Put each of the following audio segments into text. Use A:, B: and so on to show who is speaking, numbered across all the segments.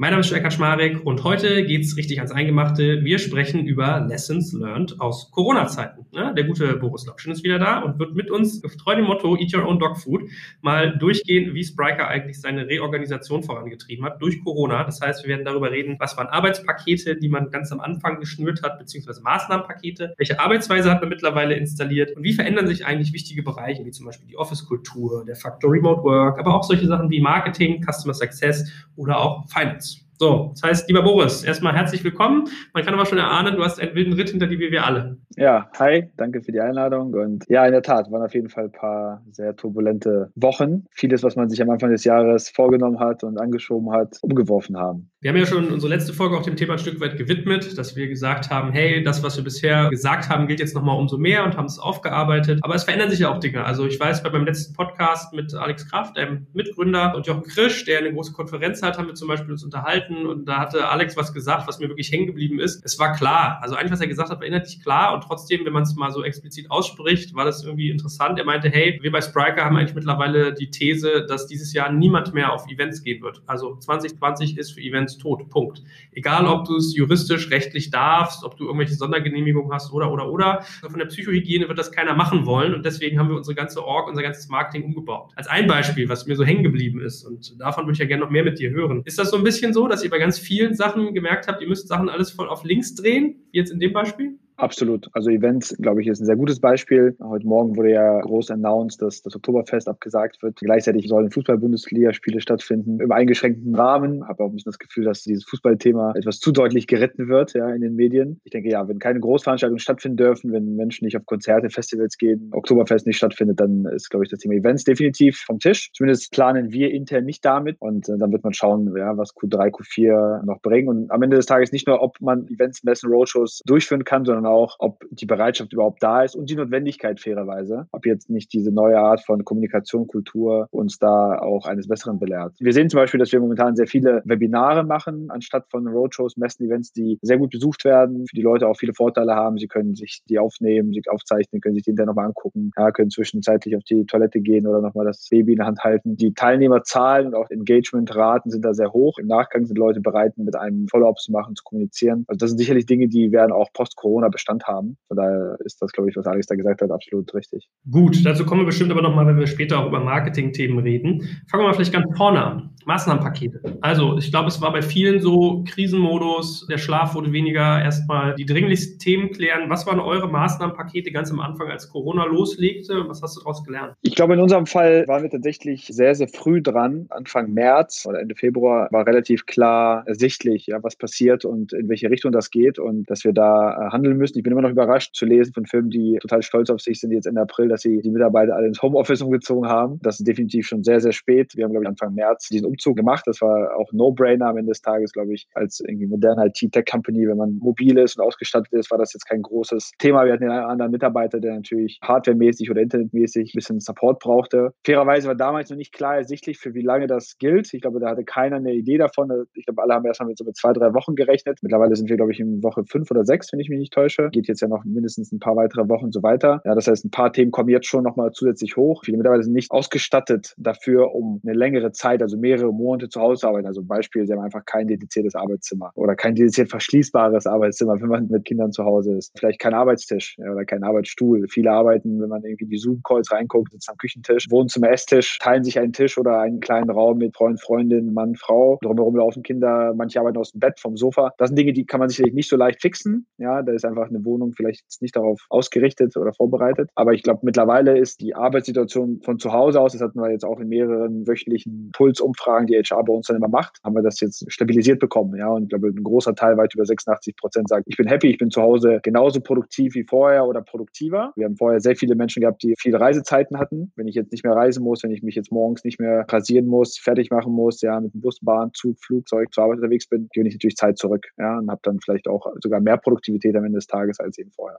A: Mein Name ist Jörg Kaczmarek und heute geht's richtig ans Eingemachte. Wir sprechen über Lessons Learned aus Corona-Zeiten. Der gute Boris Lokschen ist wieder da und wird mit uns, getreu dem Motto Eat Your Own Dog Food, mal durchgehen, wie Spriker eigentlich seine Reorganisation vorangetrieben hat durch Corona. Das heißt, wir werden darüber reden, was waren Arbeitspakete, die man ganz am Anfang geschnürt hat, beziehungsweise Maßnahmenpakete, welche Arbeitsweise hat man mittlerweile installiert und wie verändern sich eigentlich wichtige Bereiche, wie zum Beispiel die Office-Kultur, der Faktor Remote Work, aber auch solche Sachen wie Marketing, Customer Success oder auch Finance. So, das heißt, lieber Boris, erstmal herzlich willkommen. Man kann aber schon erahnen, du hast einen wilden Ritt hinter dir wie wir alle.
B: Ja, hi, danke für die Einladung. Und ja, in der Tat, waren auf jeden Fall ein paar sehr turbulente Wochen. Vieles, was man sich am Anfang des Jahres vorgenommen hat und angeschoben hat, umgeworfen haben.
A: Wir haben ja schon unsere letzte Folge auch dem Thema ein Stück weit gewidmet, dass wir gesagt haben, hey, das, was wir bisher gesagt haben, gilt jetzt nochmal umso mehr und haben es aufgearbeitet. Aber es verändern sich ja auch Dinge. Also ich weiß, bei meinem letzten Podcast mit Alex Kraft, einem Mitgründer, und Jochen Krisch, der eine große Konferenz hat, haben wir zum Beispiel uns unterhalten und da hatte Alex was gesagt, was mir wirklich hängen geblieben ist. Es war klar. Also eigentlich, was er gesagt hat, war inhaltlich klar und trotzdem, wenn man es mal so explizit ausspricht, war das irgendwie interessant. Er meinte, hey, wir bei Spriker haben eigentlich mittlerweile die These, dass dieses Jahr niemand mehr auf Events gehen wird. Also 2020 ist für Events tot. Punkt. Egal, ob du es juristisch, rechtlich darfst, ob du irgendwelche Sondergenehmigungen hast oder, oder, oder. Von der Psychohygiene wird das keiner machen wollen und deswegen haben wir unsere ganze Org, unser ganzes Marketing umgebaut. Als ein Beispiel, was mir so hängen geblieben ist und davon würde ich ja gerne noch mehr mit dir hören. Ist das so ein bisschen so, dass ihr bei ganz vielen Sachen gemerkt habt, ihr müsst Sachen alles voll auf links drehen, wie jetzt in dem Beispiel?
B: Absolut. Also Events, glaube ich, ist ein sehr gutes Beispiel. Heute Morgen wurde ja groß announced, dass das Oktoberfest abgesagt wird. Gleichzeitig sollen Fußball-Bundesliga-Spiele stattfinden im eingeschränkten Rahmen. Habe auch ein bisschen das Gefühl, dass dieses Fußballthema etwas zu deutlich geritten wird ja, in den Medien. Ich denke, ja, wenn keine Großveranstaltungen stattfinden dürfen, wenn Menschen nicht auf Konzerte, Festivals gehen, Oktoberfest nicht stattfindet, dann ist, glaube ich, das Thema Events definitiv vom Tisch. Zumindest planen wir intern nicht damit. Und äh, dann wird man schauen, ja, was Q3, Q4 noch bringen. Und am Ende des Tages nicht nur, ob man Events, Messen, Roadshows durchführen kann, sondern auch, ob die Bereitschaft überhaupt da ist und die Notwendigkeit fairerweise, ob jetzt nicht diese neue Art von Kommunikation, Kultur uns da auch eines Besseren belehrt. Wir sehen zum Beispiel, dass wir momentan sehr viele Webinare machen, anstatt von Roadshows, Messen, Events, die sehr gut besucht werden, für die Leute auch viele Vorteile haben. Sie können sich die aufnehmen, sie aufzeichnen, können sich die hinterher nochmal angucken, ja, können zwischenzeitlich auf die Toilette gehen oder nochmal das Baby in der Hand halten. Die Teilnehmerzahlen und auch Engagementraten sind da sehr hoch. Im Nachgang sind Leute bereit, mit einem Follow-up zu machen, zu kommunizieren. Also das sind sicherlich Dinge, die werden auch post-Corona Bestand haben. Von daher ist das, glaube ich, was Alex da gesagt hat, absolut richtig.
A: Gut, dazu kommen wir bestimmt aber nochmal, wenn wir später auch über Marketing-Themen reden. Fangen wir mal vielleicht ganz vorne an. Maßnahmenpakete. Also, ich glaube, es war bei vielen so Krisenmodus, der Schlaf wurde weniger, erstmal die dringlichsten Themen klären. Was waren eure Maßnahmenpakete ganz am Anfang, als Corona loslegte? Was hast du daraus gelernt?
B: Ich glaube, in unserem Fall waren wir tatsächlich sehr, sehr früh dran. Anfang März oder Ende Februar war relativ klar ersichtlich, ja, was passiert und in welche Richtung das geht und dass wir da äh, handeln müssen. Ich bin immer noch überrascht zu lesen von Firmen, die total stolz auf sich sind jetzt Ende April, dass sie die Mitarbeiter alle ins Homeoffice umgezogen haben. Das ist definitiv schon sehr, sehr spät. Wir haben, glaube ich, Anfang März diesen Umzug gemacht. Das war auch No-Brainer am Ende des Tages, glaube ich, als irgendwie moderne IT-Tech-Company. Wenn man mobil ist und ausgestattet ist, war das jetzt kein großes Thema. Wir hatten einen anderen Mitarbeiter, der natürlich hardwaremäßig oder internetmäßig ein bisschen Support brauchte. Fairerweise war damals noch nicht klar ersichtlich, für wie lange das gilt. Ich glaube, da hatte keiner eine Idee davon. Ich glaube, alle haben erstmal mit so mit zwei, drei Wochen gerechnet. Mittlerweile sind wir, glaube ich, in Woche fünf oder sechs, wenn ich mich nicht täusche. Geht jetzt ja noch mindestens ein paar weitere Wochen so weiter. Ja, das heißt, ein paar Themen kommen jetzt schon nochmal zusätzlich hoch. Viele Mitarbeiter sind nicht ausgestattet dafür, um eine längere Zeit, also mehrere Monate zu Hause arbeiten. Also Beispiel, sie haben einfach kein dediziertes Arbeitszimmer oder kein dediziert verschließbares Arbeitszimmer, wenn man mit Kindern zu Hause ist. Vielleicht kein Arbeitstisch oder kein Arbeitsstuhl. Viele arbeiten, wenn man irgendwie die Zoom-Calls reinguckt, sitzen am Küchentisch, Wohnzimmer, Esstisch, teilen sich einen Tisch oder einen kleinen Raum mit Freund, Freundin, Mann, Frau. Drumherum laufen Kinder, manche arbeiten aus dem Bett, vom Sofa. Das sind Dinge, die kann man sicherlich nicht so leicht fixen. Ja, da ist einfach eine Wohnung vielleicht nicht darauf ausgerichtet oder vorbereitet. Aber ich glaube, mittlerweile ist die Arbeitssituation von zu Hause aus, das hatten wir jetzt auch in mehreren wöchentlichen Pulsumfragen, die HR bei uns dann immer macht, haben wir das jetzt stabilisiert bekommen. Ja, und ich glaube, ein großer Teil, weit über 86 Prozent sagt, ich bin happy, ich bin zu Hause genauso produktiv wie vorher oder produktiver. Wir haben vorher sehr viele Menschen gehabt, die viele Reisezeiten hatten. Wenn ich jetzt nicht mehr reisen muss, wenn ich mich jetzt morgens nicht mehr rasieren muss, fertig machen muss, ja, mit dem Bus, Bahn, Zug, Flugzeug zur Arbeit unterwegs bin, gewinne ich natürlich Zeit zurück. Ja, und habe dann vielleicht auch sogar mehr Produktivität am Ende des Tages als eben vorher.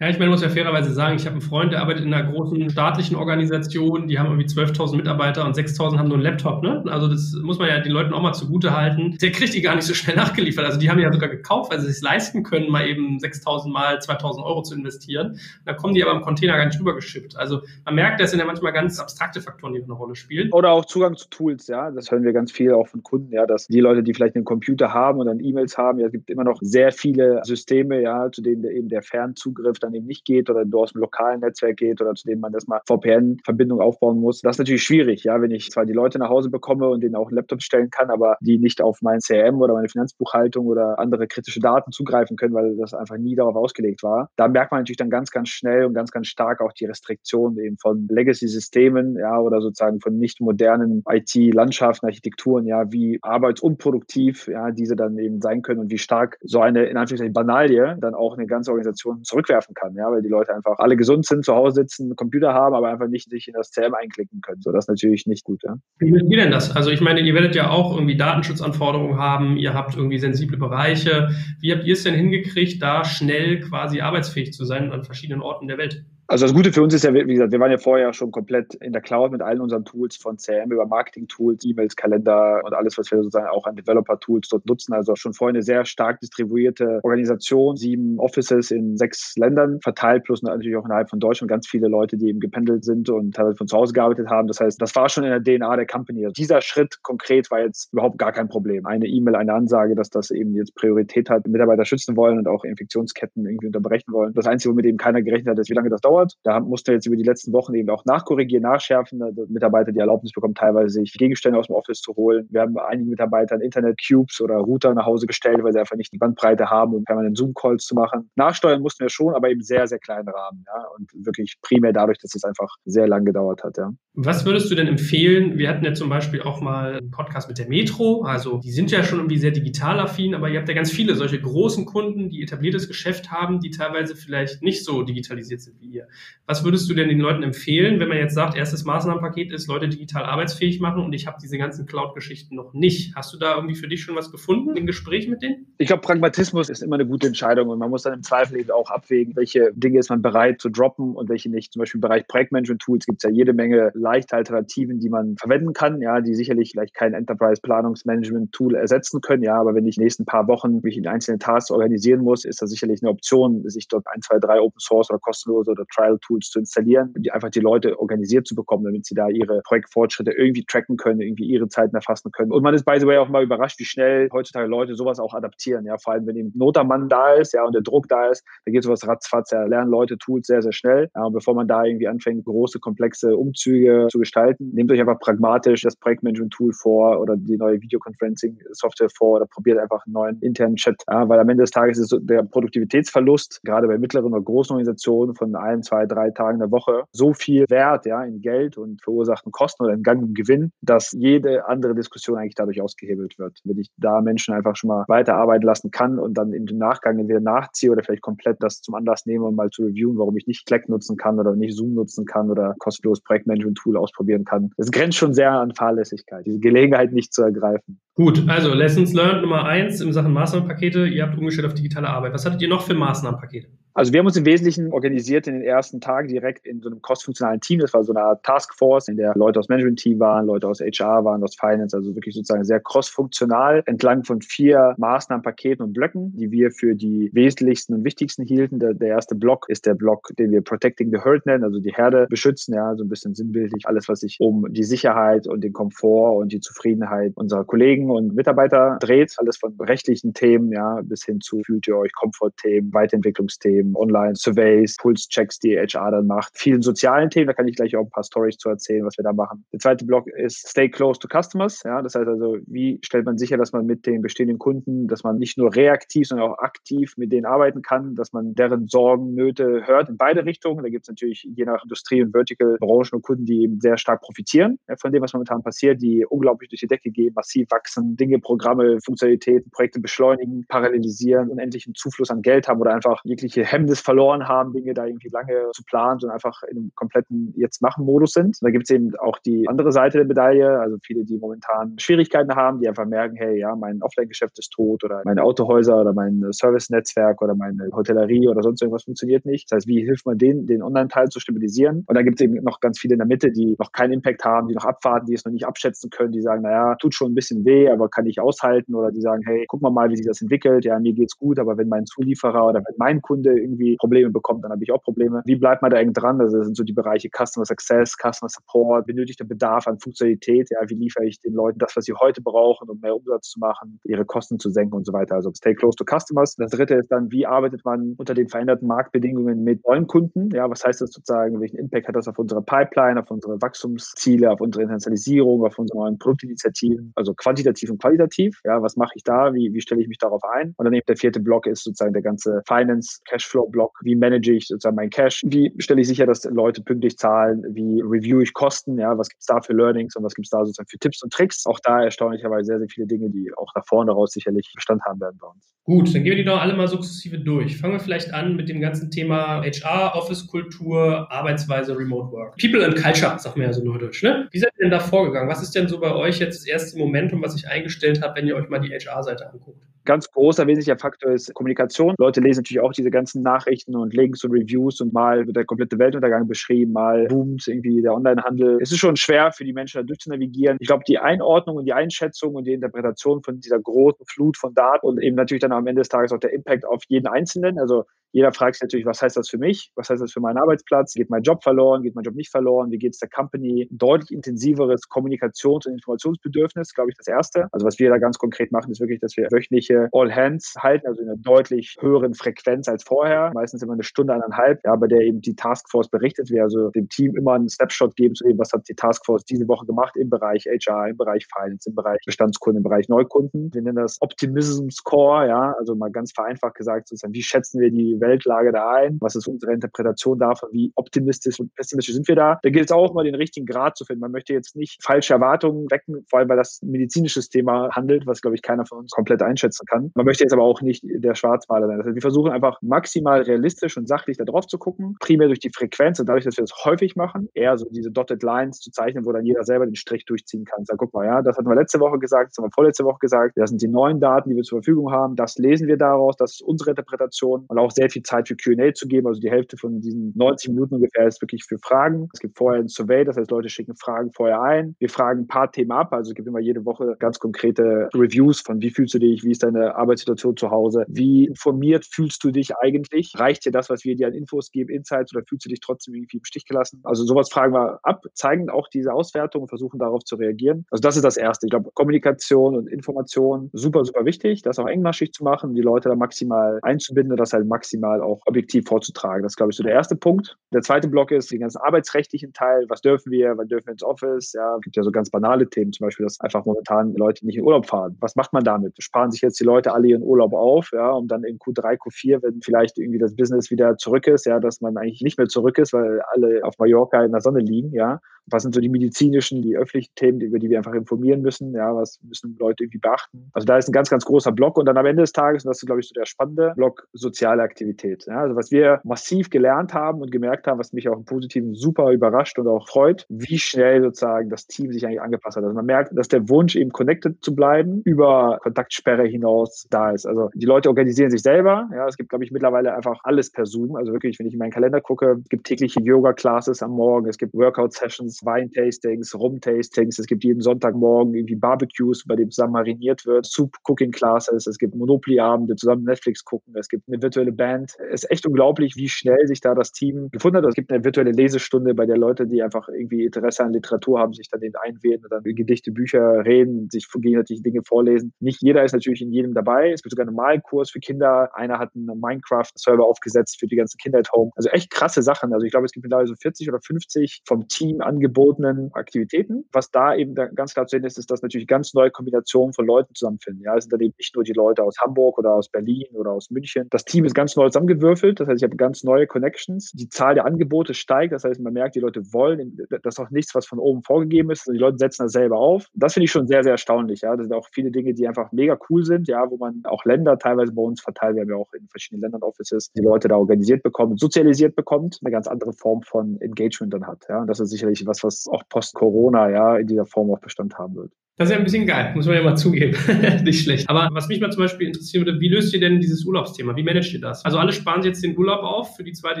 A: Ja, ich meine, muss ja fairerweise sagen, ich habe einen Freund, der arbeitet in einer großen staatlichen Organisation, die haben irgendwie 12.000 Mitarbeiter und 6.000 haben nur einen Laptop, ne? Also das muss man ja den Leuten auch mal zugute halten. Der kriegt die gar nicht so schnell nachgeliefert. Also die haben ja sogar gekauft, weil sie es leisten können, mal eben 6.000 mal 2.000 Euro zu investieren. Da kommen die aber im Container gar nicht rübergeschippt. Also man merkt, das sind ja manchmal ganz abstrakte Faktoren, die eine Rolle spielen.
B: Oder auch Zugang zu Tools, ja. Das hören wir ganz viel auch von Kunden, ja, dass die Leute, die vielleicht einen Computer haben und dann E-Mails haben, ja, es gibt immer noch sehr viele Systeme, ja, zu denen eben der Fernzugriff dann eben nicht geht oder du aus dem lokalen Netzwerk geht oder zu dem man erstmal VPN-Verbindung aufbauen muss. Das ist natürlich schwierig, ja, wenn ich zwar die Leute nach Hause bekomme und denen auch einen Laptop stellen kann, aber die nicht auf mein CRM oder meine Finanzbuchhaltung oder andere kritische Daten zugreifen können, weil das einfach nie darauf ausgelegt war. Da merkt man natürlich dann ganz, ganz schnell und ganz, ganz stark auch die Restriktionen eben von Legacy-Systemen, ja, oder sozusagen von nicht modernen IT-Landschaften, Architekturen, ja, wie arbeitsunproduktiv, ja, diese dann eben sein können und wie stark so eine, in Anführungszeichen, Banalie dann auch eine ganze Organisation zurückwerfen ja, weil die Leute einfach alle gesund sind, zu Hause sitzen, einen Computer haben, aber einfach nicht sich in das CM einklicken können. So, das ist natürlich nicht gut. Ja.
A: Wie müsst ihr denn das? Also ich meine, ihr werdet ja auch irgendwie Datenschutzanforderungen haben, ihr habt irgendwie sensible Bereiche. Wie habt ihr es denn hingekriegt, da schnell quasi arbeitsfähig zu sein an verschiedenen Orten der Welt?
B: Also das Gute für uns ist ja, wie gesagt, wir waren ja vorher schon komplett in der Cloud mit allen unseren Tools von CM über Marketing-Tools, E-Mails, Kalender und alles, was wir sozusagen auch an Developer-Tools dort nutzen. Also schon vorher eine sehr stark distribuierte Organisation, sieben Offices in sechs Ländern verteilt, plus natürlich auch innerhalb von Deutschland ganz viele Leute, die eben gependelt sind und teilweise von zu Hause gearbeitet haben. Das heißt, das war schon in der DNA der Company. Also dieser Schritt konkret war jetzt überhaupt gar kein Problem. Eine E-Mail, eine Ansage, dass das eben jetzt Priorität hat, Mitarbeiter schützen wollen und auch Infektionsketten irgendwie unterbrechen wollen. Das Einzige, womit eben keiner gerechnet hat, ist, wie lange das dauert. Da musste jetzt über die letzten Wochen eben auch nachkorrigieren, nachschärfen. Also Mitarbeiter die Erlaubnis bekommen, teilweise sich Gegenstände aus dem Office zu holen. Wir haben einigen Mitarbeitern Internet-Cubes oder Router nach Hause gestellt, weil sie einfach nicht die Bandbreite haben, um permanent Zoom-Calls zu machen. Nachsteuern mussten wir schon, aber eben sehr, sehr kleinen Rahmen. Ja? Und wirklich primär dadurch, dass es einfach sehr lang gedauert hat. Ja.
A: Was würdest du denn empfehlen? Wir hatten ja zum Beispiel auch mal einen Podcast mit der Metro. Also die sind ja schon irgendwie sehr digital affin, aber ihr habt ja ganz viele solche großen Kunden, die etabliertes Geschäft haben, die teilweise vielleicht nicht so digitalisiert sind wie ihr. Was würdest du denn den Leuten empfehlen, wenn man jetzt sagt, erstes Maßnahmenpaket ist, Leute digital arbeitsfähig machen und ich habe diese ganzen Cloud-Geschichten noch nicht? Hast du da irgendwie für dich schon was gefunden im Gespräch mit denen?
B: Ich glaube, Pragmatismus ist immer eine gute Entscheidung und man muss dann im Zweifel eben auch abwägen, welche Dinge ist man bereit zu droppen und welche nicht. Zum Beispiel im Bereich Projektmanagement-Tools gibt es ja jede Menge leichte Alternativen, die man verwenden kann, ja, die sicherlich vielleicht kein Enterprise-Planungsmanagement-Tool ersetzen können, ja, aber wenn ich in den nächsten paar Wochen mich in einzelnen Tasks organisieren muss, ist das sicherlich eine Option, sich dort ein, zwei, drei Open Source oder kostenlose oder Trial-Tools Tools zu installieren, die einfach die Leute organisiert zu bekommen, damit sie da ihre Projektfortschritte irgendwie tracken können, irgendwie ihre Zeiten erfassen können. Und man ist by the way auch mal überrascht, wie schnell heutzutage Leute sowas auch adaptieren. Ja, vor allem wenn eben Notermann da ist, ja, und der Druck da ist, da geht sowas ratzfatz. Ja, lernen Leute Tools sehr, sehr schnell. Ja, bevor man da irgendwie anfängt, große, komplexe Umzüge zu gestalten, nehmt euch einfach pragmatisch das Projektmanagement-Tool vor oder die neue Videoconferencing-Software vor oder probiert einfach einen neuen internen Chat. Ja, weil am Ende des Tages ist der Produktivitätsverlust, gerade bei mittleren oder großen Organisationen von ein, zwei, drei Tagen der Woche so viel wert, ja, in Geld und verursachten Kosten oder in Gang und Gewinn, dass jede andere Diskussion eigentlich dadurch ausgehebelt wird. Wenn ich da Menschen einfach schon mal weiterarbeiten lassen kann und dann im Nachgang entweder nachziehe oder vielleicht komplett das zum Anlass nehme, um mal zu reviewen, warum ich nicht Slack nutzen kann oder nicht Zoom nutzen kann oder kostenloses Projektmanagement-Tool ausprobieren kann. Das grenzt schon sehr an Fahrlässigkeit, diese Gelegenheit nicht zu ergreifen.
A: Gut, also Lessons Learned Nummer eins in Sachen Maßnahmenpakete. Ihr habt umgestellt auf digitale Arbeit. Was hattet ihr noch für Maßnahmenpakete?
B: Also wir haben uns im Wesentlichen organisiert in den ersten Tagen direkt in so einem crossfunktionalen Team. Das war so eine Art Taskforce, in der Leute aus Management-Team waren, Leute aus HR waren, aus Finance, also wirklich sozusagen sehr crossfunktional entlang von vier Maßnahmenpaketen und Blöcken, die wir für die wesentlichsten und wichtigsten hielten. Der, der erste Block ist der Block, den wir Protecting the Herd nennen, also die Herde beschützen, ja, so ein bisschen sinnbildlich alles, was sich um die Sicherheit und den Komfort und die Zufriedenheit unserer Kollegen und Mitarbeiter dreht. Alles von rechtlichen Themen, ja, bis hin zu fühlt ihr euch Komfortthemen, Weiterentwicklungsthemen, Online-Surveys, Pulse-Checks, die HR dann macht, vielen sozialen Themen, da kann ich gleich auch ein paar Stories zu erzählen, was wir da machen. Der zweite Block ist Stay Close to Customers, ja, das heißt also, wie stellt man sicher, dass man mit den bestehenden Kunden, dass man nicht nur reaktiv, sondern auch aktiv mit denen arbeiten kann, dass man deren Sorgen, Nöte hört in beide Richtungen. Da gibt es natürlich je nach Industrie und Vertical Branchen und Kunden, die eben sehr stark profitieren ja, von dem, was momentan passiert, die unglaublich durch die Decke gehen, massiv wachsen, Dinge, Programme, Funktionalitäten, Projekte beschleunigen, parallelisieren, unendlichen Zufluss an Geld haben oder einfach jegliche Hemmnis verloren haben, Dinge da irgendwie lange zu planen und einfach in einem kompletten Jetzt-Machen-Modus sind. Und da gibt es eben auch die andere Seite der Medaille, also viele, die momentan Schwierigkeiten haben, die einfach merken, hey, ja, mein Offline-Geschäft ist tot oder meine Autohäuser oder mein Service-Netzwerk oder meine Hotellerie oder sonst irgendwas funktioniert nicht. Das heißt, wie hilft man denen, den Online-Teil zu stabilisieren? Und dann gibt es eben noch ganz viele in der Mitte, die noch keinen Impact haben, die noch abwarten, die es noch nicht abschätzen können, die sagen, naja, tut schon ein bisschen weh, aber kann ich aushalten oder die sagen, hey, guck mal mal, wie sich das entwickelt. Ja, mir geht's gut, aber wenn mein Zulieferer oder wenn mein Kunde irgendwie Probleme bekommt, dann habe ich auch Probleme. Wie bleibt man da eng dran? Also das sind so die Bereiche Customer Success, Customer Support, benötigter Bedarf an Funktionalität. Ja, wie liefere ich den Leuten das, was sie heute brauchen, um mehr Umsatz zu machen, ihre Kosten zu senken und so weiter. Also stay close to customers. Das dritte ist dann, wie arbeitet man unter den veränderten Marktbedingungen mit neuen Kunden? Ja, was heißt das sozusagen? Welchen Impact hat das auf unsere Pipeline, auf unsere Wachstumsziele, auf unsere Internationalisierung, auf unsere neuen Produktinitiativen? Also quantitativ und qualitativ. Ja, was mache ich da? Wie, wie stelle ich mich darauf ein? Und dann eben der vierte Block ist sozusagen der ganze Finance Cashflow Block. Wie manage ich sozusagen mein Cash? Wie stelle ich sicher, dass Leute pünktlich zahlen? Wie review ich Kosten? Ja, was gibt es da für Learnings und was gibt es da sozusagen für Tipps und Tricks? Auch da erstaunlicherweise sehr, sehr viele Dinge, die auch nach vorne raus sicherlich Bestand haben werden bei uns.
A: Gut, dann gehen wir die doch alle mal sukzessive durch. Fangen wir vielleicht an mit dem ganzen Thema HR, Office-Kultur, Arbeitsweise, Remote Work. People and Culture, sagt man ja so neudeutsch, ne? Wie seid ihr denn da vorgegangen? Was ist denn so bei euch jetzt das erste Momentum, was sich eingestellt hat, wenn ihr euch mal die HR-Seite anguckt?
B: Ganz großer, wesentlicher Faktor ist Kommunikation. Leute lesen natürlich auch diese ganzen Nachrichten und Links und Reviews und mal wird der komplette Weltuntergang beschrieben, mal boomt irgendwie der Onlinehandel. Es ist schon schwer für die Menschen da durchzunavigieren. Ich glaube, die Einordnung und die Einschätzung und die Interpretation von dieser großen Flut von Daten und eben natürlich dann am Ende des Tages auch der Impact auf jeden Einzelnen. Also jeder fragt sich natürlich, was heißt das für mich? Was heißt das für meinen Arbeitsplatz? Geht mein Job verloren? Geht mein Job nicht verloren? Wie geht es der Company? Deutlich intensiveres Kommunikations- und Informationsbedürfnis, glaube ich, das Erste. Also was wir da ganz konkret machen, ist wirklich, dass wir wöchentliche All Hands halten, also in einer deutlich höheren Frequenz als vorher. Meistens immer eine Stunde, eineinhalb, ja, bei der eben die Taskforce berichtet. Wir also dem Team immer einen Snapshot geben zu dem, was hat die Taskforce diese Woche gemacht im Bereich HR, im Bereich Finance, im Bereich Bestandskunden, im Bereich Neukunden. Wir nennen das Optimism Score, ja, also mal ganz vereinfacht gesagt, sozusagen, wie schätzen wir die Weltlage da ein? Was ist unsere Interpretation davon? Wie optimistisch und pessimistisch sind wir da? Da gilt es auch mal den richtigen Grad zu finden. Man möchte jetzt nicht falsche Erwartungen wecken, vor allem weil das medizinisches Thema handelt, was, glaube ich, keiner von uns komplett einschätzen kann. Man möchte jetzt aber auch nicht der Schwarzmaler sein. Das wir versuchen einfach maximal realistisch und sachlich da drauf zu gucken, primär durch die Frequenz und dadurch, dass wir das häufig machen, eher so diese Dotted Lines zu zeichnen, wo dann jeder selber den Strich durchziehen kann. Sag, guck mal, ja, das hatten wir letzte Woche gesagt, das haben wir vorletzte Woche gesagt, das sind die neuen Daten, die wir zur Verfügung haben, das lesen wir daraus, das ist unsere Interpretation und auch sehr viel Zeit für Q&A zu geben. Also die Hälfte von diesen 90 Minuten ungefähr ist wirklich für Fragen. Es gibt vorher ein Survey, das heißt, Leute schicken Fragen vorher ein. Wir fragen ein paar Themen ab, also es gibt immer jede Woche ganz konkrete Reviews von wie fühlst du dich, wie ist deine Arbeitssituation zu Hause, wie informiert fühlst du dich eigentlich, reicht dir das, was wir dir an Infos geben, Insights oder fühlst du dich trotzdem irgendwie im Stich gelassen? Also sowas fragen wir ab, zeigen auch diese Auswertung und versuchen darauf zu reagieren. Also das ist das Erste. Ich glaube, Kommunikation und Information super, super wichtig, das auch engmaschig zu machen, die Leute da maximal einzubinden und das halt maximal auch objektiv vorzutragen. Das ist, glaube ich, so der erste Punkt. Der zweite Block ist den ganzen arbeitsrechtlichen Teil. Was dürfen wir? Wann dürfen wir ins Office? Ja, es gibt ja so ganz banale Themen, zum Beispiel, dass einfach momentan Leute nicht in Urlaub fahren. Was macht man damit? Sparen sich jetzt die Leute alle ihren Urlaub auf, ja, um dann in Q3, Q4, wenn vielleicht irgendwie das Business wieder zurück ist, ja, dass man eigentlich nicht mehr zurück ist, weil alle auf Mallorca in der Sonne liegen, ja. Was sind so die medizinischen, die öffentlichen Themen, über die wir einfach informieren müssen? Ja, was müssen Leute irgendwie beachten? Also da ist ein ganz, ganz großer Block und dann am Ende des Tages, und das ist, glaube ich, so der spannende Block, soziale. Produktivität. Ja, also was wir massiv gelernt haben und gemerkt haben, was mich auch im Positiven super überrascht und auch freut, wie schnell sozusagen das Team sich eigentlich angepasst hat. Also man merkt, dass der Wunsch eben connected zu bleiben über Kontaktsperre hinaus da ist. Also die Leute organisieren sich selber. Ja, es gibt, glaube ich, mittlerweile einfach alles per Zoom. Also wirklich, wenn ich in meinen Kalender gucke, es gibt tägliche Yoga-Classes am Morgen, es gibt Workout-Sessions, Weintastings, Rum-Tastings, es gibt jeden Sonntagmorgen irgendwie Barbecues, bei dem zusammen mariniert wird, Soup-Cooking-Classes, es gibt Monopoly-Abende, zusammen Netflix gucken, es gibt eine virtuelle Band. Es ist echt unglaublich, wie schnell sich da das Team gefunden hat. Es gibt eine virtuelle Lesestunde, bei der Leute, die einfach irgendwie Interesse an Literatur haben, sich dann den einwählen und dann Gedichte, Bücher reden, sich gegenseitig Dinge vorlesen. Nicht jeder ist natürlich in jedem dabei. Es gibt sogar einen Malkurs für Kinder. Einer hat einen Minecraft-Server aufgesetzt für die ganzen Kinder at Home. Also echt krasse Sachen. Also ich glaube, es gibt mittlerweile so 40 oder 50 vom Team angebotenen Aktivitäten. Was da eben ganz klar zu sehen ist, ist, dass natürlich ganz neue Kombinationen von Leuten zusammenfinden. Ja, es sind dann eben nicht nur die Leute aus Hamburg oder aus Berlin oder aus München. Das Team ist ganz neu zusammengewürfelt. Das heißt, ich habe ganz neue Connections. Die Zahl der Angebote steigt. Das heißt, man merkt, die Leute wollen. Das ist auch nichts, was von oben vorgegeben ist. Die Leute setzen das selber auf. Das finde ich schon sehr, sehr erstaunlich. Ja, das sind auch viele Dinge, die einfach mega cool sind. Ja, wo man auch Länder teilweise bei uns verteilt. Wir haben ja auch in verschiedenen Ländern Offices die Leute da organisiert bekommen, sozialisiert bekommt, eine ganz andere Form von Engagement dann hat. Ja, und das ist sicherlich was, was auch post-Corona ja in dieser Form auch Bestand haben wird.
A: Das ist ja ein bisschen geil, muss man ja mal zugeben. Nicht schlecht. Aber was mich mal zum Beispiel interessieren würde, wie löst ihr denn dieses Urlaubsthema? Wie managt ihr das? Also alle sparen jetzt den Urlaub auf für die zweite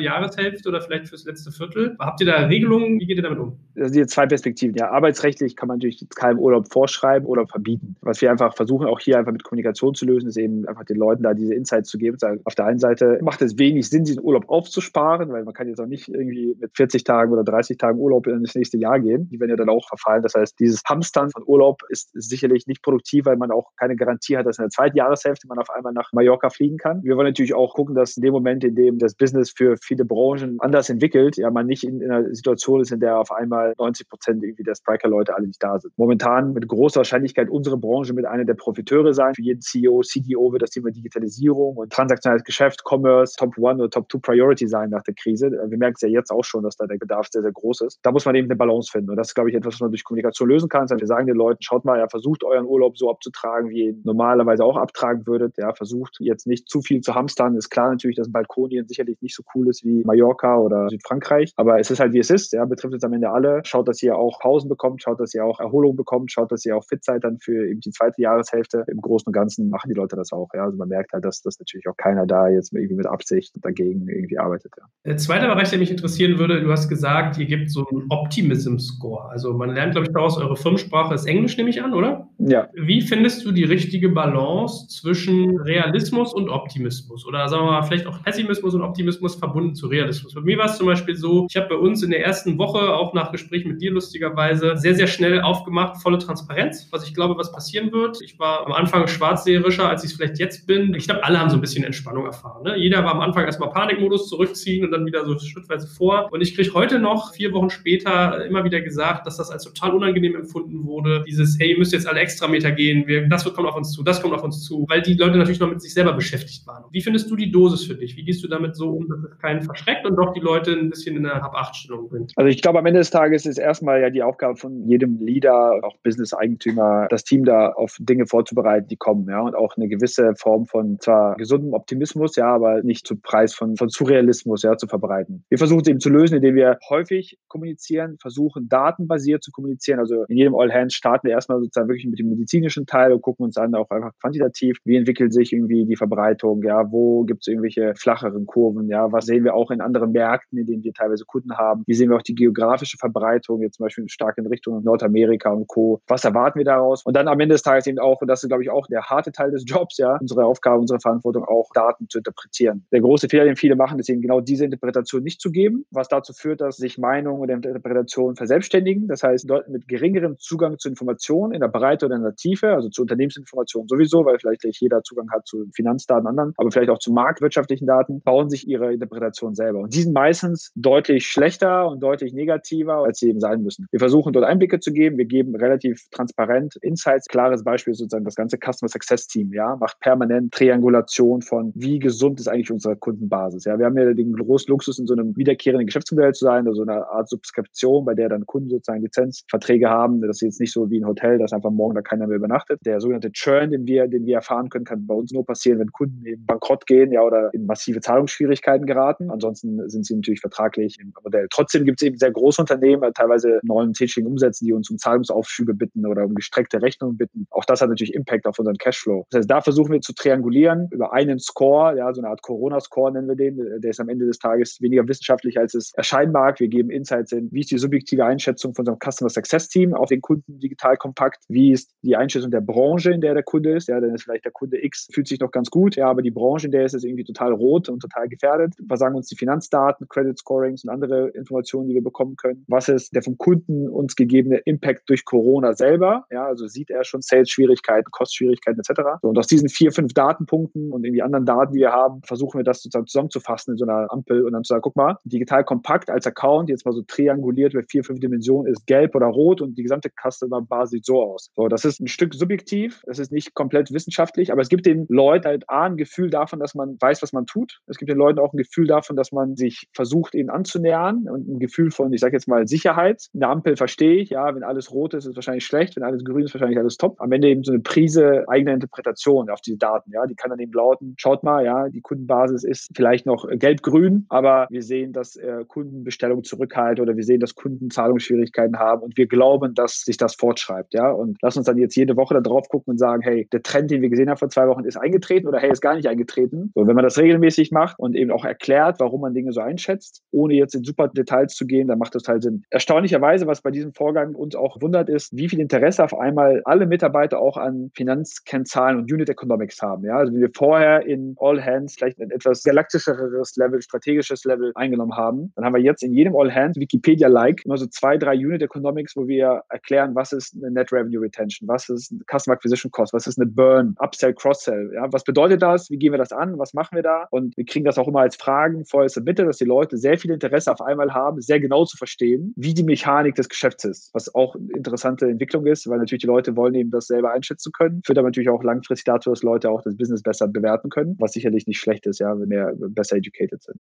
A: Jahreshälfte oder vielleicht fürs letzte Viertel. Habt ihr da Regelungen? Wie geht ihr damit um?
B: Das sind jetzt zwei Perspektiven. Ja, arbeitsrechtlich kann man natürlich keinem Urlaub vorschreiben oder verbieten. Was wir einfach versuchen, auch hier einfach mit Kommunikation zu lösen, ist eben einfach den Leuten da diese Insights zu geben. Auf der einen Seite macht es wenig Sinn, diesen Urlaub aufzusparen, weil man kann jetzt auch nicht irgendwie mit 40 Tagen oder 30 Tagen Urlaub in das nächste Jahr gehen. Die werden ja dann auch verfallen. Das heißt, dieses Hamstern von Urlaub ist, sicherlich nicht produktiv, weil man auch keine Garantie hat, dass in der zweiten Jahreshälfte man auf einmal nach Mallorca fliegen kann. Wir wollen natürlich auch gucken, dass in dem Moment, in dem das Business für viele Branchen anders entwickelt, ja, man nicht in, in einer Situation ist, in der auf einmal 90 Prozent irgendwie der Spriker-Leute alle nicht da sind. Momentan mit großer Wahrscheinlichkeit unsere Branche mit einer der Profiteure sein. Für jeden CEO, CDO wird das Thema Digitalisierung und transaktionales Geschäft, Commerce, Top One oder Top Two Priority sein nach der Krise. Wir merken es ja jetzt auch schon, dass da der Bedarf sehr, sehr groß ist. Da muss man eben eine Balance finden. Und das ist, glaube ich, etwas, was man durch Kommunikation lösen kann. Wir sagen den Leuten, schaut mal, ja, versucht euren Urlaub so abzutragen, wie ihr ihn normalerweise auch abtragen würdet. Ja, versucht jetzt nicht zu viel zu hamstern. Ist klar natürlich, dass Balkonien sicherlich nicht so cool ist wie Mallorca oder Südfrankreich, aber es ist halt wie es ist. Ja, betrifft jetzt am Ende alle. Schaut, dass ihr auch Pausen bekommt, schaut, dass ihr auch Erholung bekommt, schaut, dass ihr auch fit seid dann für eben die zweite Jahreshälfte. Im Großen und Ganzen machen die Leute das auch. Ja, also man merkt halt, dass das natürlich auch keiner da jetzt irgendwie mit Absicht dagegen irgendwie arbeitet. Ja.
A: Der zweite Bereich, der mich interessieren würde, du hast gesagt, ihr gebt so einen Optimism-Score. Also man lernt, glaube ich, daraus, eure Firmensprache ist Englisch, nehme ich an, oder?
B: Ja.
A: Wie findest du die richtige Balance zwischen Realismus und Optimismus? Oder sagen wir mal, vielleicht auch Pessimismus und Optimismus verbunden zu Realismus? Bei mir war es zum Beispiel so, ich habe bei uns in der ersten Woche, auch nach Gespräch mit dir lustigerweise, sehr, sehr schnell aufgemacht, volle Transparenz, was ich glaube, was passieren wird. Ich war am Anfang schwarzseherischer, als ich es vielleicht jetzt bin. Ich glaube, alle haben so ein bisschen Entspannung erfahren. Ne? Jeder war am Anfang erstmal Panikmodus zurückziehen und dann wieder so schrittweise vor. Und ich kriege heute noch, vier Wochen später, immer wieder gesagt, dass das als total unangenehm empfunden wurde. Dieses, hey, ihr müsst jetzt alle extra Meter gehen, wir, das kommt auf uns zu, das kommt auf uns zu, weil die Leute natürlich noch mit sich selber beschäftigt waren. Wie findest du die Dosis für dich? Wie gehst du damit so um, dass es keinen verschreckt und doch die Leute ein bisschen in einer Hab-Acht-Stellung sind?
B: Also ich glaube, am Ende des Tages ist erstmal ja die Aufgabe von jedem Leader, auch Business-Eigentümer, das Team da auf Dinge vorzubereiten, die kommen, ja, und auch eine gewisse Form von zwar gesundem Optimismus, ja, aber nicht zum Preis von, von Surrealismus, ja, zu verbreiten. Wir versuchen es eben zu lösen, indem wir häufig kommunizieren, versuchen datenbasiert zu kommunizieren. Also in jedem All Hands starten wir erstmal sozusagen wirklich mit dem medizinischen Teil und gucken uns an auch einfach quantitativ, wie entwickelt sich irgendwie die Verbreitung, ja, wo gibt es irgendwelche flacheren Kurven, ja, was sehen wir auch in anderen Märkten, in denen wir teilweise Kunden haben, wie sehen wir auch die geografische Verbreitung, jetzt zum Beispiel stark in Richtung Nordamerika und Co. Was erwarten wir daraus? Und dann am Ende des Tages eben auch, und das ist, glaube ich, auch der harte Teil des Jobs, ja, unsere Aufgabe, unsere Verantwortung auch Daten zu interpretieren. Der große Fehler, den viele machen, ist eben genau diese Interpretation nicht zu geben, was dazu führt, dass sich Meinung und Interpretation verselbstständigen. Das heißt, Leute mit geringerem Zugang zu Informationen in der Breite oder in der Tiefe, also zu Unternehmensinformationen sowieso, weil vielleicht nicht jeder Zugang hat zu Finanzdaten anderen, aber vielleicht auch zu marktwirtschaftlichen Daten, bauen sich ihre Interpretation selber. Und die sind meistens deutlich schlechter und deutlich negativer, als sie eben sein müssen. Wir versuchen dort Einblicke zu geben. Wir geben relativ transparent Insights. Klares Beispiel ist sozusagen das ganze Customer Success Team, ja, macht permanent Triangulation von, wie gesund ist eigentlich unsere Kundenbasis. Ja, wir haben ja den großen Luxus, in so einem wiederkehrenden Geschäftsmodell zu sein, also eine Art Subskription, bei der dann Kunden sozusagen Lizenzverträge haben, dass sie jetzt nicht so wie ein Hotel, dass einfach morgen da keiner mehr übernachtet. Der sogenannte Churn, den wir, den wir erfahren können, kann bei uns nur passieren, wenn Kunden eben bankrott gehen, ja, oder in massive Zahlungsschwierigkeiten geraten. Ansonsten sind sie natürlich vertraglich im Modell. Trotzdem gibt es eben sehr große Unternehmen, teilweise neuen tätigen Umsätzen, die uns um Zahlungsaufschübe bitten oder um gestreckte Rechnungen bitten. Auch das hat natürlich Impact auf unseren Cashflow. Das heißt, da versuchen wir zu triangulieren über einen Score, ja, so eine Art Corona-Score nennen wir den. Der ist am Ende des Tages weniger wissenschaftlich, als es erscheinen mag. Wir geben Insights in, wie ist die subjektive Einschätzung von unserem Customer Success Team auf den Kunden digital kompakt? Wie ist die Einschätzung der Branche, in der der Kunde ist? Ja, dann ist vielleicht der Kunde X fühlt sich noch ganz gut, ja, aber die Branche, in der ist, ist irgendwie total rot und total gefährdet. Was sagen uns die Finanzdaten, Credit Scorings und andere Informationen, die wir bekommen können? Was ist der vom Kunden uns gegebene Impact durch Corona selber? Ja, also sieht er schon Sales-Schwierigkeiten, Kostschwierigkeiten etc. So, und aus diesen vier, fünf Datenpunkten und in die anderen Daten, die wir haben, versuchen wir das sozusagen zusammenzufassen in so einer Ampel und dann zu sagen, guck mal, digital kompakt als Account, jetzt mal so trianguliert über vier, fünf Dimensionen, ist gelb oder rot und die gesamte Customer-Basis sieht so aus. So, das ist ein Stück subjektiv, das ist nicht komplett wissenschaftlich, aber es gibt den Leuten halt A, ein Gefühl davon, dass man weiß, was man tut. Es gibt den Leuten auch ein Gefühl davon, dass man sich versucht, ihnen anzunähern und ein Gefühl von, ich sage jetzt mal, Sicherheit. Eine Ampel verstehe ich, ja, wenn alles rot ist, ist wahrscheinlich schlecht, wenn alles grün ist, wahrscheinlich alles top. Am Ende eben so eine Prise eigener Interpretation auf diese Daten, ja, die kann dann eben lauten, schaut mal, ja, die Kundenbasis ist vielleicht noch gelb-grün, aber wir sehen, dass äh, Kundenbestellungen zurückhalten oder wir sehen, dass Kunden Zahlungsschwierigkeiten haben und wir glauben, dass sich das fortschreibt, ja, und lass uns dann jetzt jede Woche da drauf gucken und sagen, hey, der Trend, den wir gesehen haben vor zwei Wochen, ist eingetreten oder hey, ist gar nicht eingetreten. So, wenn man das regelmäßig macht und eben auch erklärt, warum man Dinge so einschätzt, ohne jetzt in super Details zu gehen, dann macht das halt Sinn. Erstaunlicherweise, was bei diesem Vorgang uns auch wundert, ist, wie viel Interesse auf einmal alle Mitarbeiter auch an Finanzkennzahlen und Unit Economics haben. Ja, also wie wir vorher in All Hands vielleicht ein etwas galaktischeres Level, strategisches Level eingenommen haben, dann haben wir jetzt in jedem All Hands Wikipedia-like immer so zwei, drei Unit Economics, wo wir erklären, was ist eine Net Revenue Retention, was ist Customer Acquisition Cost, was ist eine Burn, Upsell, Cross-Sell. Ja, was bedeutet das? Wie gehen wir das an? Was machen wir da? Und wir kriegen das auch immer als Fragen vorher submitted, dass die Leute sehr viel Interesse auf einmal haben, sehr genau zu verstehen, wie die Mechanik des Geschäfts ist, was auch eine interessante Entwicklung ist, weil natürlich die Leute wollen eben das selber einschätzen können. Führt aber natürlich auch langfristig dazu, dass Leute auch das Business besser bewerten können, was sicherlich nicht schlecht ist, ja, wenn wir besser educated sind.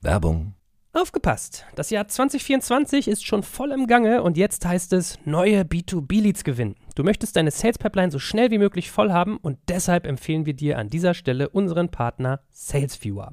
C: Werbung. Aufgepasst! Das Jahr 2024 ist schon voll im Gange und jetzt heißt es neue B2B-Leads gewinnen. Du möchtest deine Sales Pipeline so schnell wie möglich voll haben und deshalb empfehlen wir dir an dieser Stelle unseren Partner SalesViewer.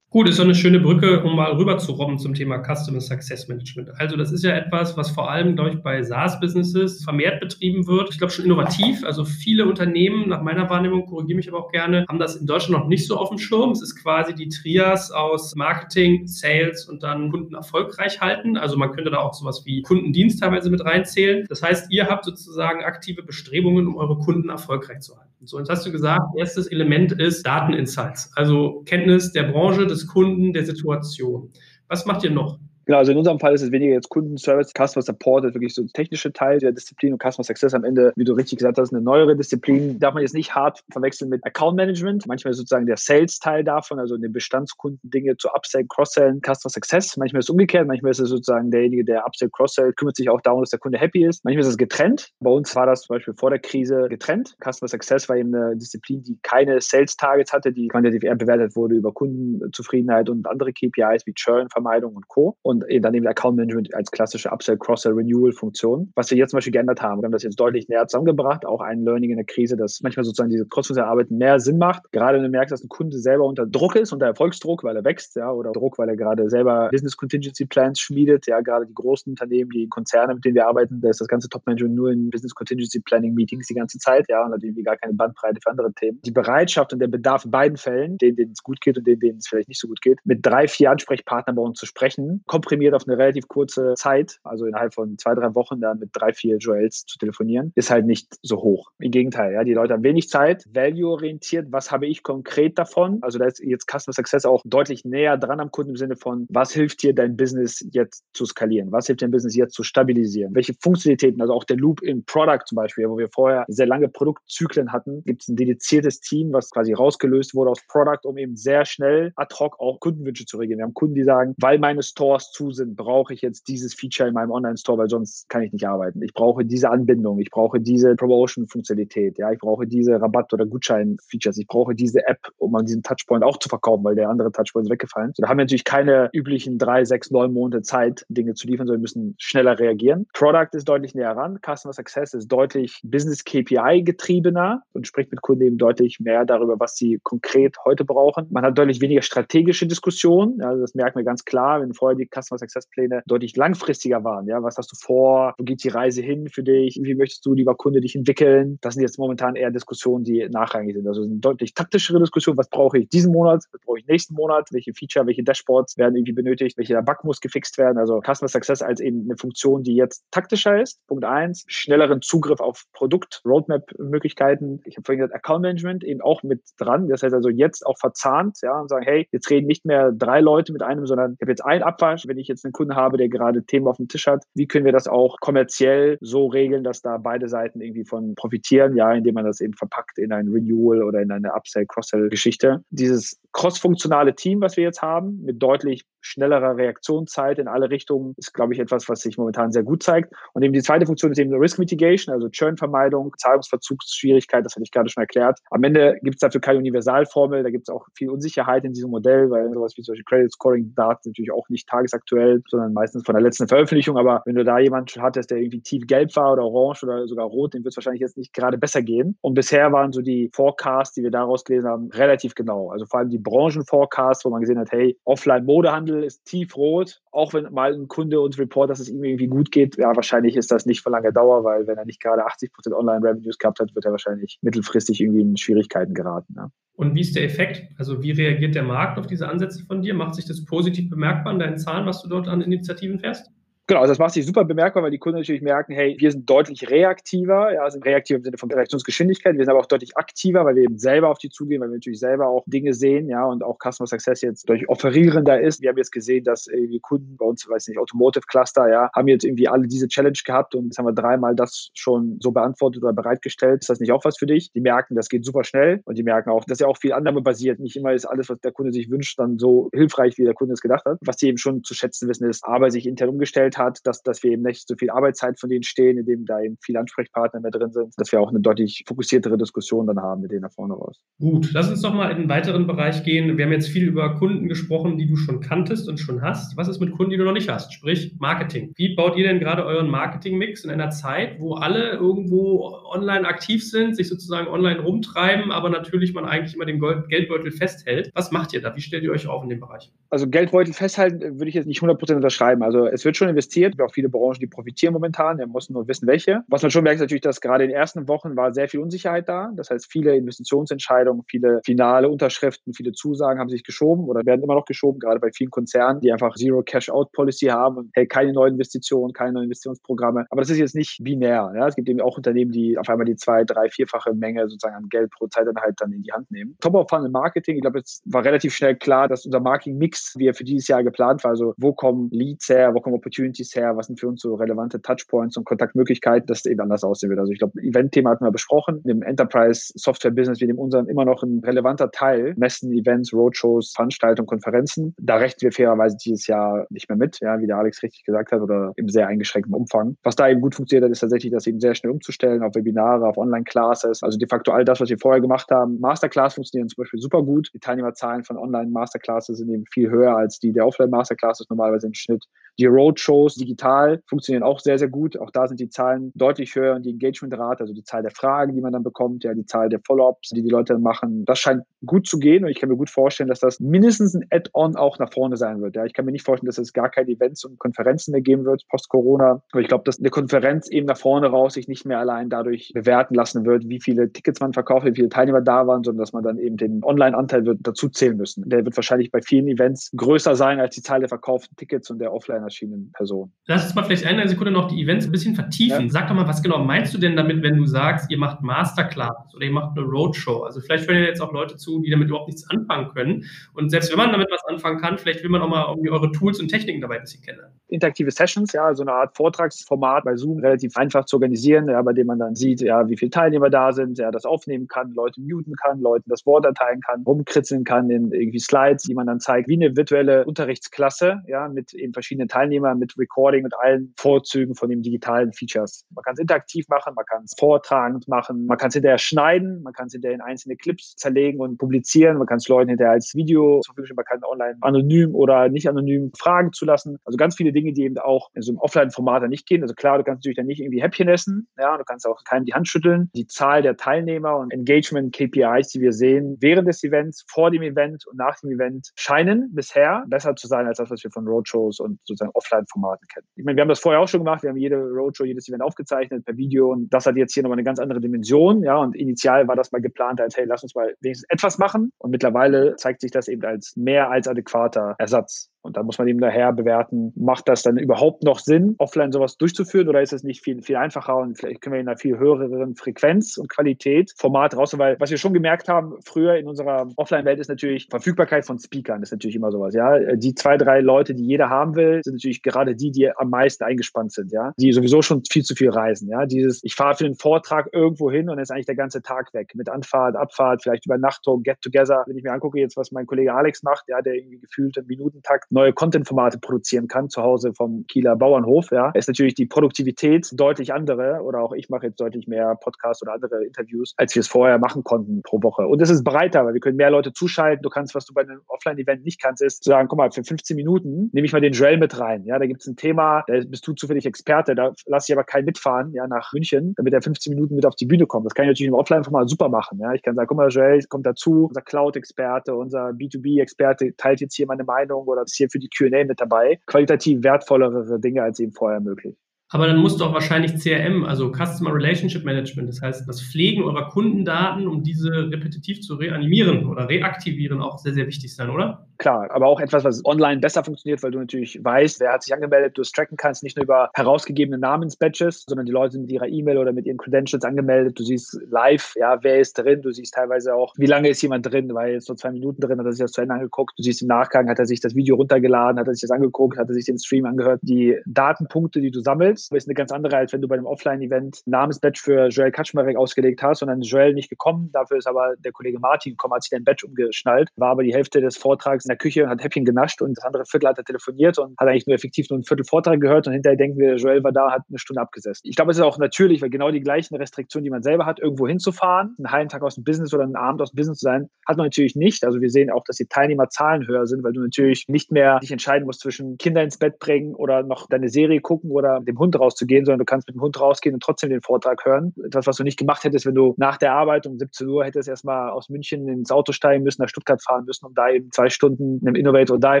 A: Gut, ist so eine schöne Brücke, um mal rüber zu robben zum Thema Customer Success Management. Also das ist ja etwas, was vor allem, glaube ich, bei SaaS-Businesses vermehrt betrieben wird. Ich glaube schon innovativ. Also viele Unternehmen, nach meiner Wahrnehmung, korrigiere mich aber auch gerne, haben das in Deutschland noch nicht so auf dem Schirm. Es ist quasi die Trias aus Marketing, Sales und dann Kunden erfolgreich halten. Also man könnte da auch sowas wie Kundendienst teilweise mit reinzählen. Das heißt, ihr habt sozusagen aktive Bestrebungen, um eure Kunden erfolgreich zu halten. So, jetzt hast du gesagt, erstes Element ist Dateninsights, also Kenntnis der Branche, des Kunden, der Situation. Was macht ihr noch?
B: Genau, also in unserem Fall ist es weniger jetzt Kundenservice, Customer Support ist wirklich so der technische Teil der Disziplin und Customer Success am Ende, wie du richtig gesagt hast, eine neuere Disziplin. Darf man jetzt nicht hart verwechseln mit Account Management. Manchmal ist sozusagen der Sales-Teil davon, also den Bestandskunden Dinge zu Upsell, Cross-Sell, Customer Success. Manchmal ist es umgekehrt, manchmal ist es sozusagen derjenige, der Upsell, Cross-Sell, kümmert sich auch darum, dass der Kunde happy ist. Manchmal ist es getrennt. Bei uns war das zum Beispiel vor der Krise getrennt. Customer Success war eben eine Disziplin, die keine Sales-Targets hatte, die quantitativ eher bewertet wurde über Kundenzufriedenheit und andere KPIs wie Churn, Vermeidung und Co. und dann eben Account Management als klassische Upsell, Cross-Sell, Renewal-Funktion. Was wir jetzt zum Beispiel geändert haben, wir haben das jetzt deutlich näher zusammengebracht, auch ein Learning in der Krise, dass manchmal sozusagen diese Cross-Sell-Arbeit mehr Sinn macht. Gerade wenn du merkst, dass ein Kunde selber unter Druck ist, unter Erfolgsdruck, weil er wächst, ja, oder Druck, weil er gerade selber Business Contingency Plans schmiedet, ja, gerade die großen Unternehmen, die Konzerne, mit denen wir arbeiten, da ist das ganze Top-Management nur in Business Contingency Planning Meetings die ganze Zeit, ja, und hat irgendwie gar keine Bandbreite für andere Themen. Die Bereitschaft und der Bedarf in beiden Fällen, denen, denen es gut geht und denen, denen es vielleicht nicht so gut geht, mit drei, vier Ansprechpartnern bei uns zu sprechen, komprimiert auf eine relativ kurze Zeit, also innerhalb von zwei, drei Wochen dann mit drei, vier Joels zu telefonieren, ist halt nicht so hoch. Im Gegenteil, ja, die Leute haben wenig Zeit, value-orientiert, was habe ich konkret davon? Also da ist jetzt Customer Success auch deutlich näher dran am Kunden im Sinne von, was hilft dir dein Business jetzt zu skalieren? Was hilft dein Business jetzt zu stabilisieren? Welche Funktionalitäten, also auch der Loop in Product zum Beispiel, wo wir vorher sehr lange Produktzyklen hatten, gibt es ein dediziertes Team, was quasi rausgelöst wurde aus Product, um eben sehr schnell ad hoc auch Kundenwünsche zu regeln. Wir haben Kunden, die sagen, weil meine Stores zu sind, brauche ich jetzt dieses Feature in meinem Online-Store, weil sonst kann ich nicht arbeiten. Ich brauche diese Anbindung, ich brauche diese Promotion-Funktionalität, ja, ich brauche diese Rabatt- oder Gutschein-Features, ich brauche diese App, um an diesen Touchpoint auch zu verkaufen, weil der andere Touchpoint ist weggefallen. So, da haben wir natürlich keine üblichen drei, sechs, neun Monate Zeit, Dinge zu liefern, sondern müssen schneller reagieren. Product ist deutlich näher ran, Customer Success ist deutlich Business KPI getriebener und spricht mit Kunden eben deutlich mehr darüber, was sie konkret heute brauchen. Man hat deutlich weniger strategische Diskussionen. Also das merken wir ganz klar, wenn vorher die Customer Success Pläne deutlich langfristiger waren. Ja, was hast du vor? Wo geht die Reise hin für dich? Wie möchtest du, lieber Kunde, dich entwickeln? Das sind jetzt momentan eher Diskussionen, die nachrangig sind. Also sind deutlich taktischere Diskussionen. Was brauche ich diesen Monat? Was brauche ich nächsten Monat? Welche Feature, welche Dashboards werden irgendwie benötigt? Welcher Bug muss gefixt werden? Also Customer Success als eben eine Funktion, die jetzt taktischer ist. Punkt eins. Schnelleren Zugriff auf Produkt, Roadmap-Möglichkeiten. Ich habe vorhin gesagt, Account Management eben auch mit dran. Das heißt also jetzt auch verzahnt, ja, und sagen, hey, jetzt reden nicht mehr drei Leute mit einem, sondern ich habe jetzt einen Abwasch. Wenn ich jetzt einen Kunden habe, der gerade Themen auf dem Tisch hat, wie können wir das auch kommerziell so regeln, dass da beide Seiten irgendwie von profitieren, ja, indem man das eben verpackt in ein Renewal oder in eine Upsell, Cross-Sell-Geschichte. Dieses cross-funktionale Team, was wir jetzt haben, mit deutlich schnellerer Reaktionszeit in alle Richtungen, ist, glaube ich, etwas, was sich momentan sehr gut zeigt. Und eben die zweite Funktion ist eben Risk Mitigation, also Churn-Vermeidung, Zahlungsverzugsschwierigkeit, das hatte ich gerade schon erklärt. Am Ende gibt es dafür keine Universalformel, da gibt es auch viel Unsicherheit in diesem Modell, weil sowas wie solche Credit Scoring-Daten natürlich auch nicht tagesaktuell, sondern meistens von der letzten Veröffentlichung. Aber wenn du da jemanden hattest, der irgendwie tief gelb war oder orange oder sogar rot, dem wird es wahrscheinlich jetzt nicht gerade besser gehen. Und bisher waren so die Forecasts, die wir daraus gelesen haben, relativ genau. Also vor allem die Branchen-Forecasts, wo man gesehen hat, hey, Offline-Modehandel ist tiefrot, auch wenn mal ein Kunde uns report, dass es ihm irgendwie gut geht. Ja, wahrscheinlich ist das nicht für lange Dauer, weil wenn er nicht gerade 80 Prozent Online-Revenues gehabt hat, wird er wahrscheinlich mittelfristig irgendwie in Schwierigkeiten geraten. Ja.
A: Und wie ist der Effekt? Also wie reagiert der Markt auf diese Ansätze von dir? Macht sich das positiv bemerkbar in deinen Zahlen, was du dort an Initiativen fährst?
B: Genau, also das macht sich super bemerkbar, weil die Kunden natürlich merken, hey, wir sind deutlich reaktiver, ja, sind reaktiv im Sinne von Reaktionsgeschwindigkeit, wir sind aber auch deutlich aktiver, weil wir eben selber auf die zugehen, weil wir natürlich selber auch Dinge sehen, ja, und auch Customer Success jetzt durch offerierender ist. Wir haben jetzt gesehen, dass irgendwie Kunden bei uns, weiß nicht, Automotive Cluster, ja, haben jetzt irgendwie alle diese Challenge gehabt und jetzt haben wir dreimal das schon so beantwortet oder bereitgestellt. Ist das nicht auch was für dich? Die merken, das geht super schnell und die merken auch, dass ja auch viel Annahme basiert. Nicht immer ist alles, was der Kunde sich wünscht, dann so hilfreich, wie der Kunde es gedacht hat. Was die eben schon zu schätzen wissen, ist, aber sich intern umgestellt hat, dass, dass wir eben nicht so viel Arbeitszeit von denen stehen, indem da eben viele Ansprechpartner mehr drin sind, dass wir auch eine deutlich fokussiertere Diskussion dann haben mit denen nach vorne raus.
A: Gut, lass uns doch mal in einen weiteren Bereich gehen. Wir haben jetzt viel über Kunden gesprochen, die du schon kanntest und schon hast. Was ist mit Kunden, die du noch nicht hast? Sprich Marketing. Wie baut ihr denn gerade euren Marketing-Mix in einer Zeit, wo alle irgendwo online aktiv sind, sich sozusagen online rumtreiben, aber natürlich man eigentlich immer den Geldbeutel festhält? Was macht ihr da? Wie stellt ihr euch auf in dem Bereich?
B: Also Geldbeutel festhalten würde ich jetzt nicht 100% unterschreiben. Also es wird schon investiert, auch viele Branchen, die profitieren momentan. Wir müssen nur wissen, welche. Was man schon merkt, ist natürlich, dass gerade in den ersten Wochen war sehr viel Unsicherheit da. Das heißt, viele Investitionsentscheidungen, viele finale Unterschriften, viele Zusagen haben sich geschoben oder werden immer noch geschoben, gerade bei vielen Konzernen, die einfach Zero Cash-Out Policy haben und hey, keine neuen Investitionen, keine neuen Investitionsprogramme. Aber das ist jetzt nicht binär. Ja? Es gibt eben auch Unternehmen, die auf einmal die zwei, drei, vierfache Menge sozusagen an Geld pro Zeiteinheit dann in die Hand nehmen. Top of Funnel Marketing, ich glaube, es war relativ schnell klar, dass unser Marketing-Mix, wie er für dieses Jahr geplant war, also wo kommen Leads her, wo kommen Opportunities Communities her, was sind für uns so relevante Touchpoints und Kontaktmöglichkeiten, dass es eben anders aussehen wird. Also ich glaube, Event-Thema hatten wir besprochen. Im Enterprise-Software-Business wie dem unseren immer noch ein relevanter Teil. Messen, Events, Roadshows, Veranstaltungen, Konferenzen. Da rechnen wir fairerweise dieses Jahr nicht mehr mit, ja, wie der Alex richtig gesagt hat, oder im sehr eingeschränkten Umfang. Was da eben gut funktioniert hat, ist tatsächlich, das eben sehr schnell umzustellen auf Webinare, auf Online-Classes. Also de facto all das, was wir vorher gemacht haben. Masterclass funktionieren zum Beispiel super gut. Die Teilnehmerzahlen von Online-Masterclasses sind eben viel höher als die der Offline-Masterclasses normalerweise im Schnitt. Die Roadshows digital funktionieren auch sehr, sehr gut. Auch da sind die Zahlen deutlich höher und die Engagementrate, also die Zahl der Fragen, die man dann bekommt, ja, die Zahl der Follow-ups, die die Leute dann machen, das scheint gut zu gehen und ich kann mir gut vorstellen, dass das mindestens ein Add-on auch nach vorne sein wird. Ja, ich kann mir nicht vorstellen, dass es gar keine Events und Konferenzen mehr geben wird post-Corona. Aber ich glaube, dass eine Konferenz eben nach vorne raus sich nicht mehr allein dadurch bewerten lassen wird, wie viele Tickets man verkauft, wie viele Teilnehmer da waren, sondern dass man dann eben den Online-Anteil wird dazu zählen müssen. Der wird wahrscheinlich bei vielen Events größer sein als die Zahl der verkauften Tickets und der offline erschienenen Personen.
A: Lass uns mal vielleicht eine Sekunde noch die Events ein bisschen vertiefen. Ja. Sag doch mal, was genau meinst du denn damit, wenn du sagst, ihr macht Masterclass oder ihr macht eine Roadshow? Also vielleicht hören ja jetzt auch Leute zu, die damit überhaupt nichts anfangen können. Und selbst wenn man damit was anfangen kann, vielleicht will man auch mal irgendwie eure Tools und Techniken dabei ein bisschen kennenlernen.
B: Interaktive Sessions, ja, so eine Art Vortragsformat bei Zoom, relativ einfach zu organisieren, ja, bei dem man dann sieht, ja, wie viele Teilnehmer da sind, ja, das aufnehmen kann, Leute muten kann, Leuten das Wort erteilen kann, rumkritzeln kann in irgendwie Slides, die man dann zeigt, wie eine virtuelle Unterrichtsklasse, ja, mit eben verschiedenen Teilnehmern, mit Recording und allen Vorzügen von den digitalen Features. Man kann es interaktiv machen, man kann es vortragend machen, man kann es hinterher schneiden, man kann es hinterher in einzelne Clips zerlegen und publizieren, man kann es Leuten hinterher als Video zur Verfügung stellen, man kann online anonym oder nicht anonym Fragen zulassen. Also ganz viele Dinge, die eben auch in so einem Offline-Format nicht gehen. Also klar, du kannst natürlich dann nicht irgendwie Häppchen essen, ja, du kannst auch keinem die Hand schütteln. Die Zahl der Teilnehmer und Engagement-KPIs, die wir sehen während des Events, vor dem Event und nach dem Event, scheinen bisher besser zu sein als das, was wir von Roadshows und sozusagen Offline-Formaten kennen. Ich meine, wir haben das vorher auch schon gemacht. Wir haben jede Roadshow, jedes Event aufgezeichnet per Video und das hat jetzt hier nochmal eine ganz andere Dimension. Ja, und initial war das mal geplant als, hey, lass uns mal wenigstens etwas machen. Und mittlerweile zeigt sich das eben als mehr als adäquater Ersatz. Und da muss man eben daher bewerten, macht das dann überhaupt noch Sinn, offline sowas durchzuführen oder ist es nicht viel, viel einfacher und vielleicht können wir in einer viel höheren Frequenz und Qualität Format raus, weil was wir schon gemerkt haben, früher in unserer Offline-Welt ist natürlich Verfügbarkeit von Speakern, ist natürlich immer sowas, ja. Die zwei, drei Leute, die jeder haben will, sind natürlich gerade die, die am meisten eingespannt sind, ja. Die sowieso schon viel zu viel reisen, ja. Dieses, ich fahre für den Vortrag irgendwo hin und dann ist eigentlich der ganze Tag weg. Mit Anfahrt, Abfahrt, vielleicht Übernachtung, Get-Together. Wenn ich mir angucke jetzt, was mein Kollege Alex macht, ja, der irgendwie gefühlt im Minutentakt neue Content-Formate produzieren kann, zu Hause vom Kieler Bauernhof, ja, ist natürlich die Produktivität deutlich andere oder auch ich mache jetzt deutlich mehr Podcasts oder andere Interviews, als wir es vorher machen konnten pro Woche. Und es ist breiter, weil wir können mehr Leute zuschalten. Du kannst, was du bei einem Offline-Event nicht kannst, ist zu sagen, guck mal, für 15 Minuten nehme ich mal den Joel mit rein. Ja, da gibt es ein Thema, da bist du zufällig Experte, da lasse ich aber keinen mitfahren, ja, nach München, damit er 15 Minuten mit auf die Bühne kommt. Das kann ich natürlich im Offline-Format super machen. Ja, ich kann sagen, guck mal, Joel kommt dazu, unser Cloud-Experte, unser B2B-Experte teilt jetzt hier meine Meinung oder ist hier für die Q&A mit dabei. Qualitativ wertvollere Dinge als eben vorher möglich.
A: Aber dann musst du auch wahrscheinlich CRM, also Customer Relationship Management, das heißt das Pflegen eurer Kundendaten, um diese repetitiv zu reanimieren oder reaktivieren, auch sehr, sehr wichtig sein, oder?
B: Klar, aber auch etwas, was online besser funktioniert, weil du natürlich weißt, wer hat sich angemeldet, du es tracken kannst, nicht nur über herausgegebene Namensbadges, sondern die Leute sind mit ihrer E-Mail oder mit ihren Credentials angemeldet. Du siehst live, ja, wer ist drin, du siehst teilweise auch, wie lange ist jemand drin, weil jetzt nur zwei Minuten drin, hat er sich das zu Ende angeguckt. Du siehst im Nachgang, hat er sich das Video runtergeladen, hat er sich das angeguckt, hat er sich den Stream angehört. Die Datenpunkte, die du sammelst, ist eine ganz andere, als wenn du bei einem Offline-Event Namensbadge für Joel Kaczmarek ausgelegt hast, sondern Joel nicht gekommen. Dafür ist aber der Kollege Martin gekommen, hat sich dein Badge umgeschnallt, war aber die Hälfte des Vortrags in der Küche und hat Häppchen genascht und das andere Viertel hat er telefoniert und hat eigentlich nur effektiv nur ein Viertel Vortrag gehört und hinterher denken wir, Joel war da, hat eine Stunde abgesessen. Ich glaube, es ist auch natürlich, weil genau die gleichen Restriktionen, die man selber hat, irgendwo hinzufahren, einen halben Tag aus dem Business oder einen Abend aus dem Business zu sein, hat man natürlich nicht. Also wir sehen auch, dass die Teilnehmerzahlen höher sind, weil du natürlich nicht mehr dich entscheiden musst zwischen Kinder ins Bett bringen oder noch deine Serie gucken oder dem Hund rauszugehen, sondern du kannst mit dem Hund rausgehen und trotzdem den Vortrag hören. Etwas, was du nicht gemacht hättest, wenn du nach der Arbeit um 17 Uhr hättest erstmal aus München ins Auto steigen müssen, nach Stuttgart fahren müssen, um da eben zwei Stunden einem Innovate or Die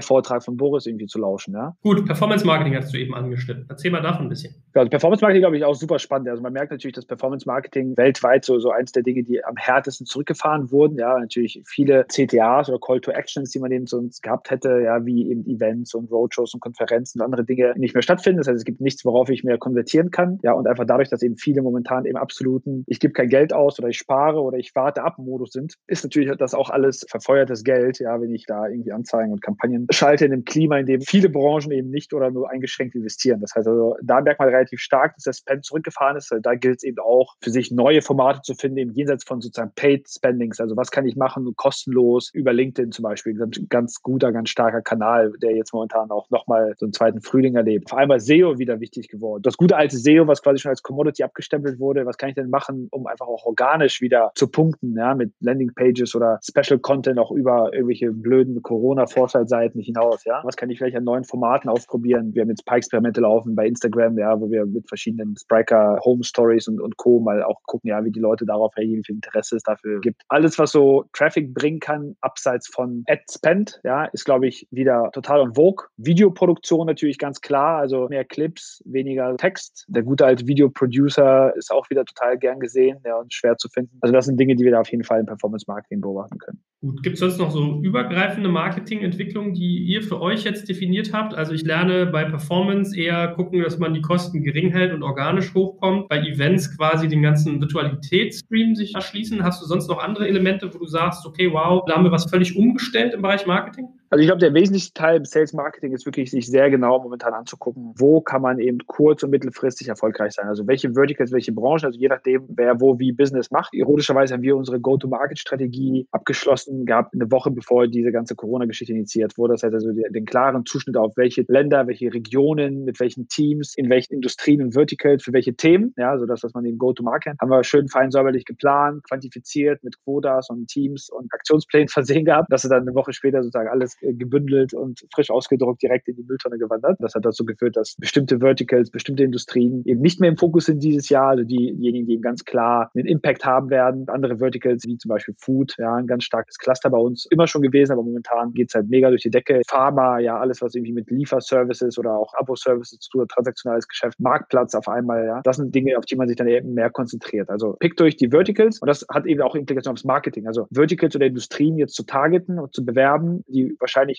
B: Vortrag von Boris irgendwie zu lauschen. Ja?
A: Gut, Performance Marketing hast du eben angeschnitten. Erzähl mal davon ein bisschen.
B: Ja, also Performance Marketing glaube ich auch super spannend. Also man merkt natürlich, dass Performance Marketing weltweit so, so eins der Dinge, die am härtesten zurückgefahren wurden. Ja, natürlich viele CTAs oder Call to Actions, die man eben sonst gehabt hätte, ja, wie eben Events und Roadshows und Konferenzen und andere Dinge nicht mehr stattfinden. Das heißt, es gibt nichts, worauf ich mehr konvertieren kann. Ja, und einfach dadurch, dass eben viele momentan im absoluten, ich gebe kein Geld aus oder ich spare oder ich warte ab Modus sind, ist natürlich das auch alles verfeuertes Geld, ja, wenn ich da irgendwie Anzeigen und Kampagnen schalte in einem Klima, in dem viele Branchen eben nicht oder nur eingeschränkt investieren. Das heißt also, da merkt man relativ stark, dass der Spend zurückgefahren ist. Da gilt es eben auch für sich neue Formate zu finden, eben jenseits von sozusagen Paid Spendings. Also was kann ich machen, kostenlos über LinkedIn zum Beispiel. Ganz, ganz guter, ganz starker Kanal, der jetzt momentan auch nochmal so einen zweiten Frühling erlebt. Allem bei SEO wieder wichtig geworden. Das gute alte SEO, was quasi schon als Commodity abgestempelt wurde, was kann ich denn machen, um einfach auch organisch wieder zu punkten, ja, mit Landingpages oder Special Content auch über irgendwelche blöden Corona-Vorschaltseiten hinaus, ja. Was kann ich vielleicht an neuen Formaten ausprobieren? Wir haben jetzt ein paar Experimente laufen bei Instagram, ja, wo wir mit verschiedenen Spriker Home Stories und, und Co. mal auch gucken, ja, wie die Leute darauf reagieren, wie viel Interesse es dafür gibt. Alles, was so Traffic bringen kann, abseits von Ad Spend, ja, ist, glaube ich, wieder total on vogue. Videoproduktion natürlich ganz klar, also mehr Clips, weniger Text. Der gute alte Videoproducer ist auch wieder total gern gesehen ja, und schwer zu finden. Also das sind Dinge, die wir da auf jeden Fall im Performance Marketing beobachten können.
A: Gut, gibt es sonst noch so übergreifende Marketingentwicklungen, die ihr für euch jetzt definiert habt? Also ich lerne bei Performance eher gucken, dass man die Kosten gering hält und organisch hochkommt. Bei Events quasi den ganzen Virtualitätsstream sich erschließen. Hast du sonst noch andere Elemente, wo du sagst, okay, wow, da haben wir was völlig umgestellt im Bereich Marketing?
B: Also ich glaube, der wesentlichste Teil im Sales Marketing ist wirklich, sich sehr genau momentan anzugucken, wo kann man eben kurz- und mittelfristig erfolgreich sein. Also welche Verticals, welche Branchen, also je nachdem, wer wo wie Business macht. Ironischerweise haben wir unsere Go-to-Market-Strategie abgeschlossen gehabt, eine Woche bevor diese ganze Corona-Geschichte initiiert wurde. Das heißt also den, klaren Zuschnitt auf welche Länder, welche Regionen, mit welchen Teams, in welchen Industrien und Verticals, für welche Themen. Ja, also das, was man eben Go-to-Market haben wir schön fein säuberlich geplant, quantifiziert mit Quotas und Teams und Aktionsplänen versehen gehabt, dass sie dann eine Woche später sozusagen alles gebündelt und frisch ausgedruckt direkt in die Mülltonne gewandert. Das hat dazu geführt, dass bestimmte Verticals, bestimmte Industrien eben nicht mehr im Fokus sind dieses Jahr, also diejenigen, die eben ganz klar einen Impact haben werden. Andere Verticals, wie zum Beispiel Food, ja, ein ganz starkes Cluster bei uns, immer schon gewesen, aber momentan geht es halt mega durch die Decke. Pharma, ja, alles, was irgendwie mit Lieferservices oder auch Abo-Services zu tun, transaktionales Geschäft, Marktplatz auf einmal, ja. Das sind Dinge, auf die man sich dann eben mehr konzentriert. Also pick durch die Verticals und das hat eben auch Implikationen aufs Marketing. Also Verticals oder Industrien jetzt zu targeten und zu bewerben, die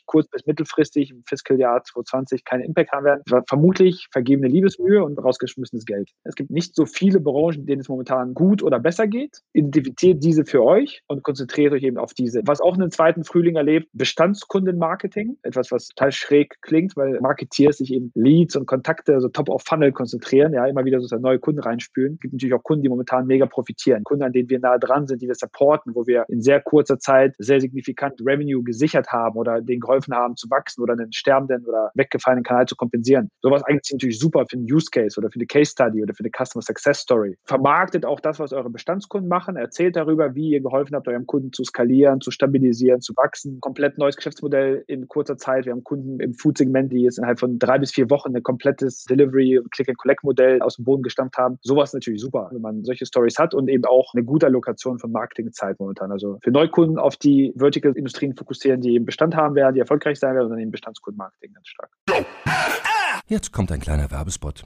B: kurz- bis mittelfristig im Fiskaljahr 2020 keinen Impact haben werden. Vermutlich vergebene Liebesmühe und rausgeschmissenes Geld. Es gibt nicht so viele Branchen, denen es momentan gut oder besser geht. Identifiziert diese für euch und konzentriert euch eben auf diese. Was auch einen zweiten Frühling erlebt, Bestandskundenmarketing. Etwas, was total schräg klingt, weil Marketeers sich eben Leads und Kontakte, also Top of Funnel konzentrieren, ja, immer wieder sozusagen neue Kunden reinspülen. Es gibt natürlich auch Kunden, die momentan mega profitieren. Kunden, an denen wir nahe dran sind, die wir supporten, wo wir in sehr kurzer Zeit sehr signifikant Revenue gesichert haben oder denen geholfen haben zu wachsen oder einen sterbenden oder weggefallenen Kanal zu kompensieren. Sowas eigentlich natürlich super für einen Use Case oder für eine Case Study oder für eine Customer Success Story. Vermarktet auch das, was eure Bestandskunden machen, erzählt darüber, wie ihr geholfen habt, eurem Kunden zu skalieren, zu stabilisieren, zu wachsen. Komplett neues Geschäftsmodell in kurzer Zeit. Wir haben Kunden im Food-Segment, die jetzt innerhalb von drei bis vier Wochen ein komplettes Delivery- und Click-and-Collect-Modell aus dem Boden gestammt haben. Sowas ist natürlich super, wenn man solche Stories hat und eben auch eine gute Allokation von Marketingzeit momentan. Also für Neukunden auf die Vertical-Industrien fokussieren, die eben Bestand haben werden, die erfolgreich sein werden und dann eben Bestandskundenmarketing ganz stark.
D: Jetzt kommt ein kleiner Werbespot.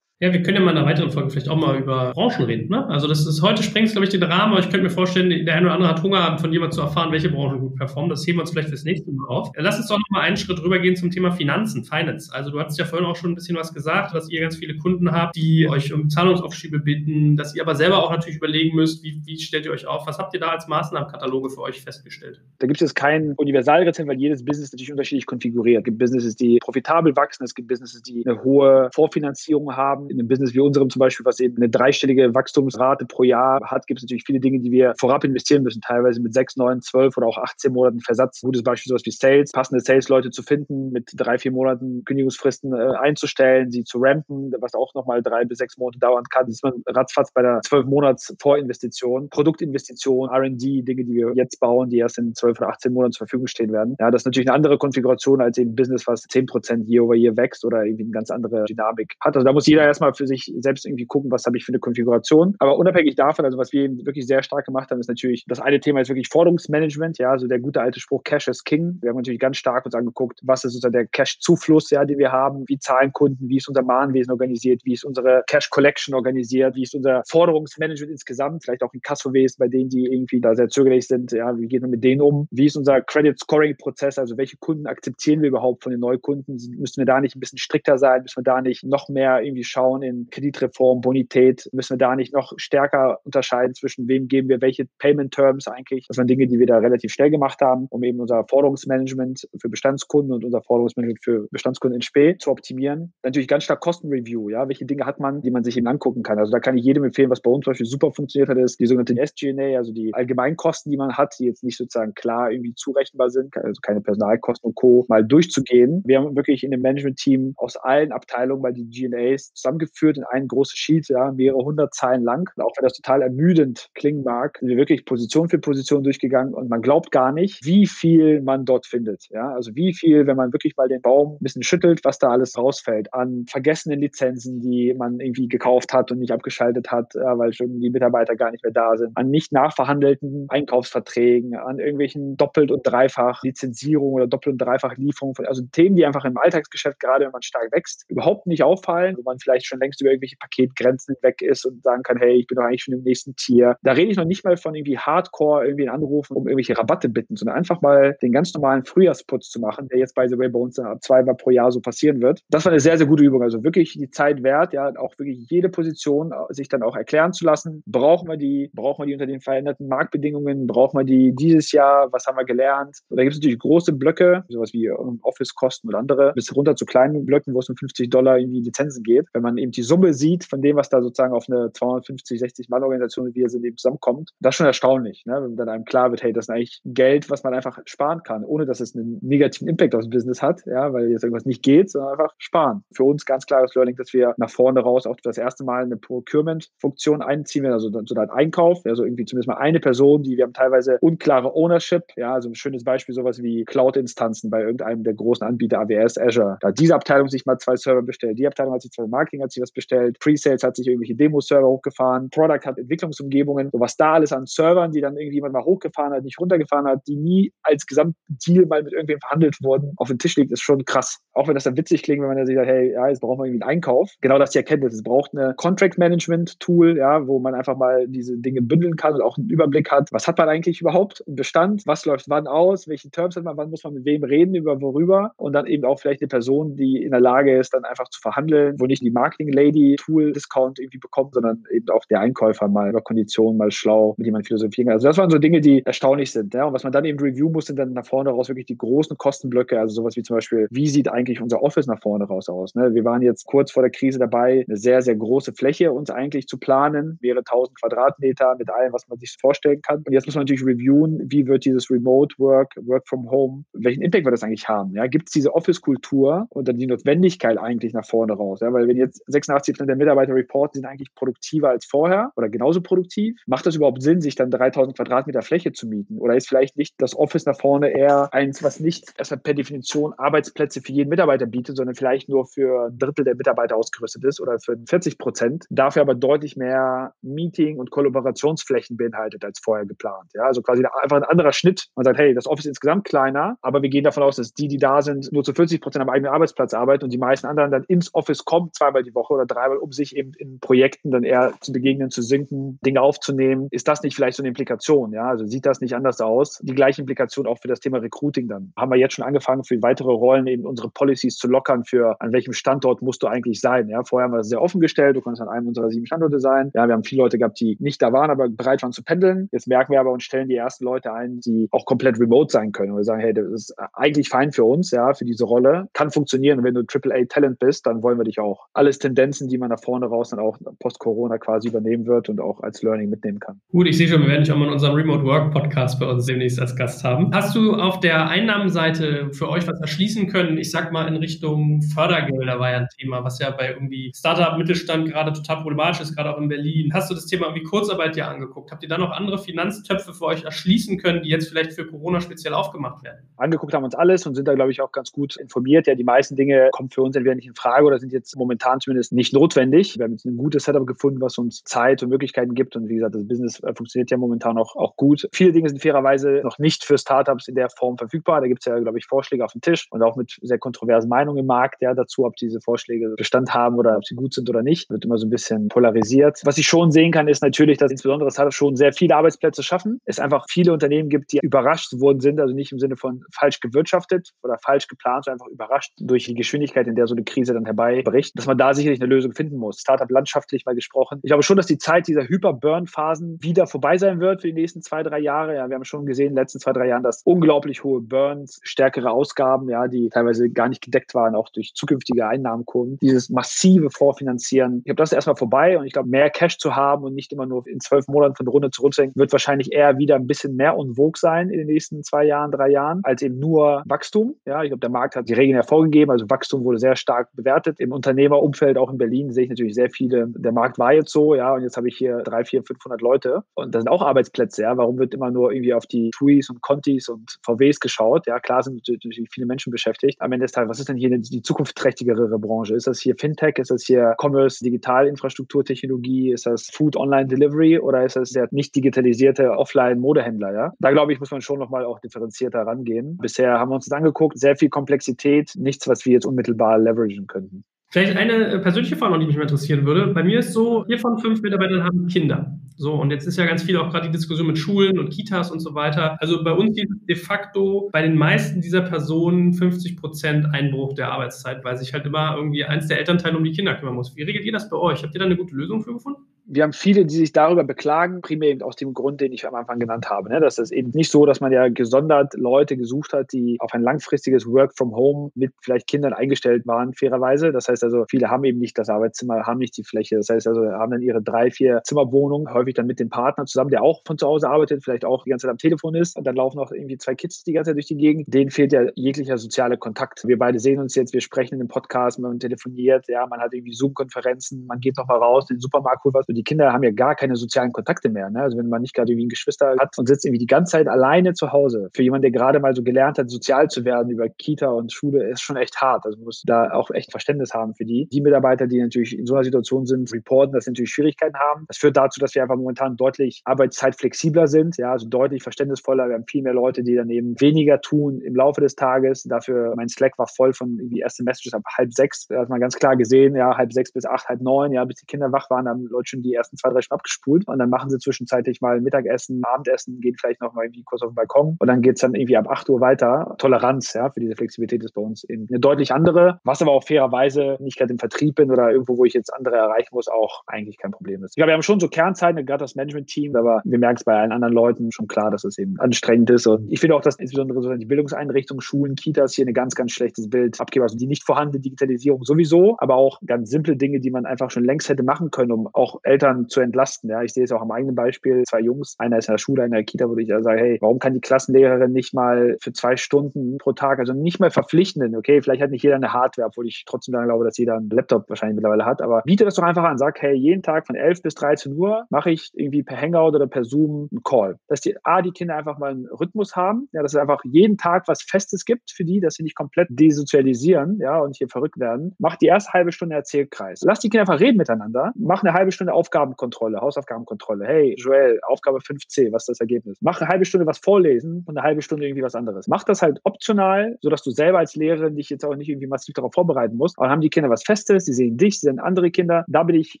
A: Ja, wir können ja mal in einer weiteren Folge vielleicht auch mal über Branchen reden. Ne? Also das ist heute sprengt glaube ich, den Rahmen, aber ich könnte mir vorstellen, der eine oder andere hat Hunger, von jemandem zu erfahren, welche Branchen gut performen. Das heben wir uns vielleicht fürs nächste Mal auf. Lass uns doch noch mal einen Schritt rübergehen zum Thema Finanzen, Finance. Also du hattest ja vorhin auch schon ein bisschen was gesagt, dass ihr ganz viele Kunden habt, die euch um Zahlungsaufschiebe bitten, dass ihr aber selber auch natürlich überlegen müsst, wie, wie stellt ihr euch auf? Was habt ihr da als Maßnahmenkataloge für euch festgestellt?
B: Da gibt es kein Universalrezept, weil jedes Business natürlich unterschiedlich konfiguriert. Es gibt Businesses, die profitabel wachsen, es gibt Businesses, die eine hohe Vorfinanzierung haben. In einem Business wie unserem zum Beispiel, was eben eine dreistellige Wachstumsrate pro Jahr hat, gibt es natürlich viele Dinge, die wir vorab investieren müssen, teilweise mit sechs, neun, zwölf oder auch 18 Monaten Versatz. Gutes Beispiel sowas wie Sales, passende Sales-Leute zu finden, mit drei, vier Monaten Kündigungsfristen äh, einzustellen, sie zu rampen, was auch nochmal drei bis sechs Monate dauern kann. Das ist man ratzfatz bei der zwölf Monats Vorinvestition, Produktinvestition, R&D, Dinge, die wir jetzt bauen, die erst in zwölf oder 18 Monaten zur Verfügung stehen werden. Ja, das ist natürlich eine andere Konfiguration als eben Business, was zehn Prozent year over year wächst oder irgendwie eine ganz andere Dynamik hat. Also da muss jeder erstmal für sich selbst irgendwie gucken, was habe ich für eine Konfiguration. Aber unabhängig davon, also was wir wirklich sehr stark gemacht haben, ist natürlich, das eine Thema ist wirklich Forderungsmanagement, ja, also der gute alte Spruch Cash is King. Wir haben natürlich ganz stark uns angeguckt, was ist sozusagen der Cash-Zufluss, ja, den wir haben, wie zahlen Kunden, wie ist unser Mahnwesen organisiert, wie ist unsere Cash-Collection organisiert, wie ist unser Forderungsmanagement insgesamt, vielleicht auch in Kassowesen, bei denen, die irgendwie da sehr zögerlich sind, ja, wie gehen wir mit denen um, wie ist unser Credit-Scoring-Prozess, also welche Kunden akzeptieren wir überhaupt von den Neukunden, müssen wir da nicht ein bisschen strikter sein, müssen wir da nicht noch mehr irgendwie schauen in Kreditreform, Bonität, müssen wir da nicht noch stärker unterscheiden zwischen wem geben wir welche Payment Terms eigentlich. Das waren Dinge, die wir da relativ schnell gemacht haben, um eben unser Forderungsmanagement für Bestandskunden und unser Forderungsmanagement für Bestandskunden in Spee zu optimieren. Natürlich ganz stark Kostenreview, ja, welche Dinge hat man, die man sich eben angucken kann. Also da kann ich jedem empfehlen, was bei uns zum Beispiel super funktioniert hat, ist die sogenannte SG&A, also die Allgemeinkosten, die man hat, die jetzt nicht sozusagen klar irgendwie zurechenbar sind, also keine Personalkosten und Co. mal durchzugehen. Wir haben wirklich in dem Management-Team aus allen Abteilungen mal die G&As zusammengeführt in ein großes Sheet, ja, mehrere hundert Zeilen lang. Und auch wenn das total ermüdend klingen mag, sind wir wirklich Position für Position durchgegangen und man glaubt gar nicht, wie viel man dort findet. Ja, also wie viel, wenn man wirklich mal den Baum ein bisschen schüttelt, was da alles rausfällt an vergessenen Lizenzen, die man irgendwie gekauft hat und nicht abgeschaltet hat, weil schon die Mitarbeiter gar nicht mehr da sind, an nicht nachverhandelten Einkaufsverträgen, an irgendwelchen doppelt und dreifach Lizenzierungen oder doppelt und dreifach Lieferungen von, also Themen, die einfach im Alltagsgeschäft, gerade wenn man stark wächst, überhaupt nicht auffallen, wo man vielleicht schon längst über irgendwelche Paketgrenzen weg ist und sagen kann, hey, ich bin doch eigentlich schon im nächsten Tier. Da rede ich noch nicht mal von irgendwie Hardcore irgendwie anrufen, um irgendwelche Rabatte bitten, sondern einfach mal den ganz normalen Frühjahrsputz zu machen, der jetzt by the way bei uns ab zweimal pro Jahr so passieren wird. Das war eine sehr, sehr gute Übung. Also wirklich die Zeit wert, ja, auch wirklich jede Position sich dann auch erklären zu lassen. Brauchen wir die, brauchen wir die unter den veränderten Marktbedingungen, brauchen wir die dieses Jahr, was haben wir gelernt? Da gibt es natürlich große Blöcke, sowas wie Office-Kosten oder andere, bis runter zu kleinen Blöcken, wo es um 50 Dollar irgendwie Lizenzen geht. Wenn man eben die Summe sieht von dem, was da sozusagen auf eine 250, 60 Mann Organisation, wie wir sind, eben zusammenkommt, das ist schon erstaunlich, ne? wenn dann einem klar wird, hey, das ist eigentlich Geld, was man einfach sparen kann, ohne dass es einen negativen Impact aufs Business hat, ja, weil jetzt irgendwas nicht geht, sondern einfach sparen. Für uns ganz klares Learning, dass wir nach vorne raus auch das erste Mal eine Procurement-Funktion einziehen, also so eine Einkauf, also irgendwie zumindest mal eine Person, die wir haben teilweise unklare Ownership, ja, also ein schönes Beispiel, sowas wie Cloud-Instanzen bei irgendeinem der großen Anbieter, AWS, Azure. Da hat diese Abteilung sich mal zwei Server bestellt, die Abteilung hat sich zwei Marketing hat sich was bestellt, Pre-Sales hat sich irgendwelche Demo-Server hochgefahren, Product hat Entwicklungsumgebungen, so was da alles an Servern, die dann irgendjemand mal hochgefahren hat, nicht runtergefahren hat, die nie als Gesamtdeal mal mit irgendwem verhandelt wurden, auf den Tisch liegt, ist schon krass. Auch wenn das dann witzig klingt, wenn man dann sagt, hey, ja, jetzt brauchen wir irgendwie einen Einkauf. Genau das die Erkenntnis. Es braucht eine Contract-Management-Tool, ja, wo man einfach mal diese Dinge bündeln kann und auch einen Überblick hat. Was hat man eigentlich überhaupt im Bestand? Was läuft wann aus? Welche Terms hat man? Wann muss man mit wem reden? Über worüber? Und dann eben auch vielleicht eine Person, die in der Lage ist, dann einfach zu verhandeln, wo nicht die Marketing-Lady-Tool-Discount irgendwie bekommt, sondern eben auch der Einkäufer mal über Konditionen mal schlau mit jemandem philosophieren kann. Also das waren so Dinge, die erstaunlich sind. Ja? Und was man dann eben review muss, sind dann nach vorne raus wirklich die großen Kostenblöcke, also sowas wie zum Beispiel, wie sieht eigentlich unser Office nach vorne raus aus? Ne? Wir waren jetzt kurz vor der Krise dabei, eine sehr, sehr große Fläche uns eigentlich zu planen, mehrere tausend Quadratmeter mit allem, was man sich vorstellen kann. Und jetzt muss man natürlich reviewen, wie wird dieses Remote Work, Work from Home, welchen Impact wird das eigentlich haben? Ja? Gibt es diese Office-Kultur und dann die Notwendigkeit eigentlich nach vorne raus? Ja? Weil wenn jetzt 86 Prozent der Mitarbeiter reporten, sind eigentlich produktiver als vorher oder genauso produktiv, macht das überhaupt Sinn, sich dann 3000 Quadratmeter Fläche zu mieten? Oder ist vielleicht nicht das Office nach vorne eher eins, was nicht erstmal per Definition Arbeitsplätze für jeden Mitarbeiter bietet, sondern vielleicht nur für ein Drittel der Mitarbeiter ausgerüstet ist oder für 40 Prozent, dafür aber deutlich mehr Meeting- und Kollaborationsflächen beinhaltet als vorher geplant. Ja, also quasi einfach ein anderer Schnitt. Man sagt, hey, das Office ist insgesamt kleiner, aber wir gehen davon aus, dass die, die da sind, nur zu 40 Prozent am eigenen Arbeitsplatz arbeiten und die meisten anderen dann ins Office kommen, zweimal die Woche oder dreimal, um sich eben in Projekten dann eher zu begegnen, zu sinken, Dinge aufzunehmen. Ist das nicht vielleicht so eine Implikation? Ja, also sieht das nicht anders aus? Die gleiche Implikation auch für das Thema Recruiting dann. Haben wir jetzt schon angefangen, für weitere Rollen eben unsere Policies zu lockern für an welchem Standort musst du eigentlich sein. Ja, vorher haben wir das sehr offen gestellt, du konntest an einem unserer sieben Standorte sein. Ja, wir haben viele Leute gehabt, die nicht da waren, aber bereit waren zu pendeln. Jetzt merken wir aber und stellen die ersten Leute ein, die auch komplett remote sein können. Und wir sagen, hey, das ist eigentlich fein für uns, ja, für diese Rolle. Kann funktionieren. Und wenn du AAA Talent bist, dann wollen wir dich auch. Alles Business-Tendenzen, die man nach vorne raus dann auch post-Corona quasi übernehmen wird und auch als Learning mitnehmen kann.
A: Gut, ich sehe schon, wir werden dich auch mal in unserem Remote Work Podcast bei uns demnächst als Gast haben. Hast du auf der Einnahmenseite für euch was erschließen können? Ich sag mal in Richtung Fördergelder war ja ein Thema, was ja bei irgendwie Startup, Mittelstand gerade total problematisch ist, gerade auch in Berlin. Hast du das Thema irgendwie Kurzarbeit dir angeguckt? Habt ihr da noch andere Finanztöpfe für euch erschließen können, die jetzt vielleicht für Corona speziell aufgemacht werden?
B: Angeguckt haben wir uns alles und sind da, glaube ich, auch ganz gut informiert. Ja, die meisten Dinge kommen für uns entweder nicht in Frage oder sind jetzt momentan zumindest nicht notwendig. Wir haben jetzt ein gutes Setup gefunden, was uns Zeit und Möglichkeiten gibt. Und wie gesagt, das Business äh, funktioniert ja momentan auch, auch gut. Viele Dinge sind fairerweise noch nicht für Startups in der Form verfügbar. Da gibt es ja, glaube ich, Vorschläge auf dem Tisch und auch mit sehr kontroversen Meinungen im Markt ja, dazu, ob diese Vorschläge Bestand haben oder ob sie gut sind oder nicht. Wird immer so ein bisschen polarisiert. Was ich schon sehen kann, ist natürlich, dass insbesondere Startups schon sehr viele Arbeitsplätze schaffen. Es einfach viele Unternehmen gibt, die überrascht worden sind, also nicht im Sinne von falsch gewirtschaftet oder falsch geplant, sondern einfach überrascht durch die Geschwindigkeit, in der so eine Krise dann herbeibricht, dass man da sicherlich eine Lösung finden muss. Startup landschaftlich mal gesprochen. Ich glaube schon, dass die Zeit dieser Hyper-Burn-Phasen wieder vorbei sein wird für die nächsten zwei, drei Jahre. Ja, wir haben schon gesehen in den letzten zwei, drei Jahren, dass unglaublich hohe Burns, stärkere Ausgaben, ja, die teilweise gar nicht gedeckt waren, auch durch zukünftige Einnahmenkurven, dieses massive Vorfinanzieren. Ich glaube, das ist erstmal vorbei und ich glaube, mehr Cash zu haben und nicht immer nur in zwölf Monaten von der Runde zurückzudenken, wird wahrscheinlich eher wieder ein bisschen mehr vogue sein in den nächsten zwei Jahren, drei Jahren, als eben nur Wachstum. Ja, ich glaube, der Markt hat die Regeln hervorgegeben, also Wachstum wurde sehr stark bewertet. Im Unternehmerumfeld, auch in Berlin, sehe ich natürlich sehr viele, der Markt war jetzt so, ja, und jetzt habe ich hier drei, vier, 500 Leute und das sind auch Arbeitsplätze, ja. Warum wird immer nur irgendwie auf die TUIs und Contis und VWs geschaut? Ja, klar sind natürlich viele Menschen beschäftigt. Am Ende des Tages, was ist denn hier die zukunftsträchtigere Branche? Ist das hier Fintech? Ist das hier Commerce, Digitalinfrastruktur, Technologie? Ist das Food Online Delivery oder ist das der nicht digitalisierte Offline-Modehändler? Ja, da glaube ich, muss man schon nochmal auch differenzierter rangehen. Bisher haben wir uns das angeguckt, sehr viel Komplexität, nichts, was wir jetzt unmittelbar leveragen könnten.
A: Vielleicht eine äh, persönliche Frage die mich interessieren würde. Bei mir ist so, vier von fünf Mitarbeitern haben Kinder. So, und jetzt ist ja ganz viel auch gerade die Diskussion mit Schulen und Kitas und so weiter. Also bei uns ist de facto bei den meisten dieser Personen 50 Prozent Einbruch der Arbeitszeit, weil sich halt immer irgendwie eins der Elternteile um die Kinder kümmern muss. Wie regelt ihr das bei euch? Habt ihr da eine gute Lösung für gefunden?
B: Wir haben viele, die sich darüber beklagen, primär eben aus dem Grund, den ich am Anfang genannt habe. Ne? Das ist eben nicht so, dass man ja gesondert Leute gesucht hat, die auf ein langfristiges Work from Home mit vielleicht Kindern eingestellt waren, fairerweise. Das heißt also, viele haben eben nicht das Arbeitszimmer, haben nicht die Fläche. Das heißt also, haben dann ihre drei, vier Zimmerwohnungen, häufig dann mit dem Partner zusammen, der auch von zu Hause arbeitet, vielleicht auch die ganze Zeit am Telefon ist. Und dann laufen auch irgendwie zwei Kids die ganze Zeit durch die Gegend. Denen fehlt ja jeglicher sozialer Kontakt. Wir beide sehen uns jetzt, wir sprechen in dem Podcast, man telefoniert, ja, man hat irgendwie Zoom-Konferenzen, man geht noch mal raus, in den Supermarkt, holt was. Die Kinder haben ja gar keine sozialen Kontakte mehr. Ne? Also wenn man nicht gerade irgendwie ein Geschwister hat und sitzt irgendwie die ganze Zeit alleine zu Hause. Für jemanden, der gerade mal so gelernt hat, sozial zu werden über Kita und Schule, ist schon echt hart. Also man muss da auch echt Verständnis haben für die. Die Mitarbeiter, die natürlich in so einer Situation sind, reporten, dass sie natürlich Schwierigkeiten haben. Das führt dazu, dass wir einfach momentan deutlich arbeitszeitflexibler sind, ja, also deutlich verständnisvoller. Wir haben viel mehr Leute, die dann eben weniger tun im Laufe des Tages. Dafür, mein Slack war voll von irgendwie ersten Messages ab halb sechs. Da hat man ganz klar gesehen, ja, halb sechs bis acht, halb neun, ja, bis die Kinder wach waren, haben Leute schon die ersten zwei, drei Stunden abgespult. Und dann machen sie zwischenzeitlich mal Mittagessen, Abendessen, gehen vielleicht noch mal irgendwie kurz auf den Balkon. Und dann geht's dann irgendwie ab acht Uhr weiter. Toleranz, ja, für diese Flexibilität ist bei uns eben eine deutlich andere, was aber auch fairerweise nicht gerade im Vertrieb bin oder irgendwo, wo ich jetzt andere erreichen muss, auch eigentlich kein Problem ist. Ich glaube, wir haben schon so Kernzeiten, gerade das Management-Team, aber wir merken es bei allen anderen Leuten schon klar, dass es eben anstrengend ist. Und ich finde auch, dass insbesondere so die Bildungseinrichtungen, Schulen, Kitas hier ein ganz, ganz schlechtes Bild abgeben. Also die nicht vorhandene Digitalisierung sowieso, aber auch ganz simple Dinge, die man einfach schon längst hätte machen können, um auch Eltern zu entlasten. Ja, ich sehe es auch am eigenen Beispiel. Zwei Jungs, einer ist in der Schule, einer in der Kita, wo ich ja sage, hey, warum kann die Klassenlehrerin nicht mal für zwei Stunden pro Tag, also nicht mal verpflichtenden, okay, vielleicht hat nicht jeder eine Hardware, obwohl ich trotzdem daran glaube, dass jeder einen Laptop wahrscheinlich mittlerweile hat, aber biete das doch einfach an, sag, hey, jeden Tag von 11 bis 13 Uhr mache ich irgendwie per Hangout oder per Zoom einen Call. Dass die A, die Kinder einfach mal einen Rhythmus haben, ja, dass es einfach jeden Tag was Festes gibt für die, dass sie nicht komplett desozialisieren, ja, und hier verrückt werden. Mach die erste halbe Stunde Erzählkreis. Lass die Kinder einfach reden miteinander. Mach eine halbe Stunde Aufgabenkontrolle, Hausaufgabenkontrolle. Hey, Joel, Aufgabe 5c, was ist das Ergebnis? Mach eine halbe Stunde was vorlesen und eine halbe Stunde irgendwie was anderes. Mach das halt optional, sodass du selber als Lehrerin dich jetzt auch nicht irgendwie massiv darauf vorbereiten musst. Aber dann haben die Kinder was Festes, sie sehen dich, sie sehen andere Kinder. Da bin ich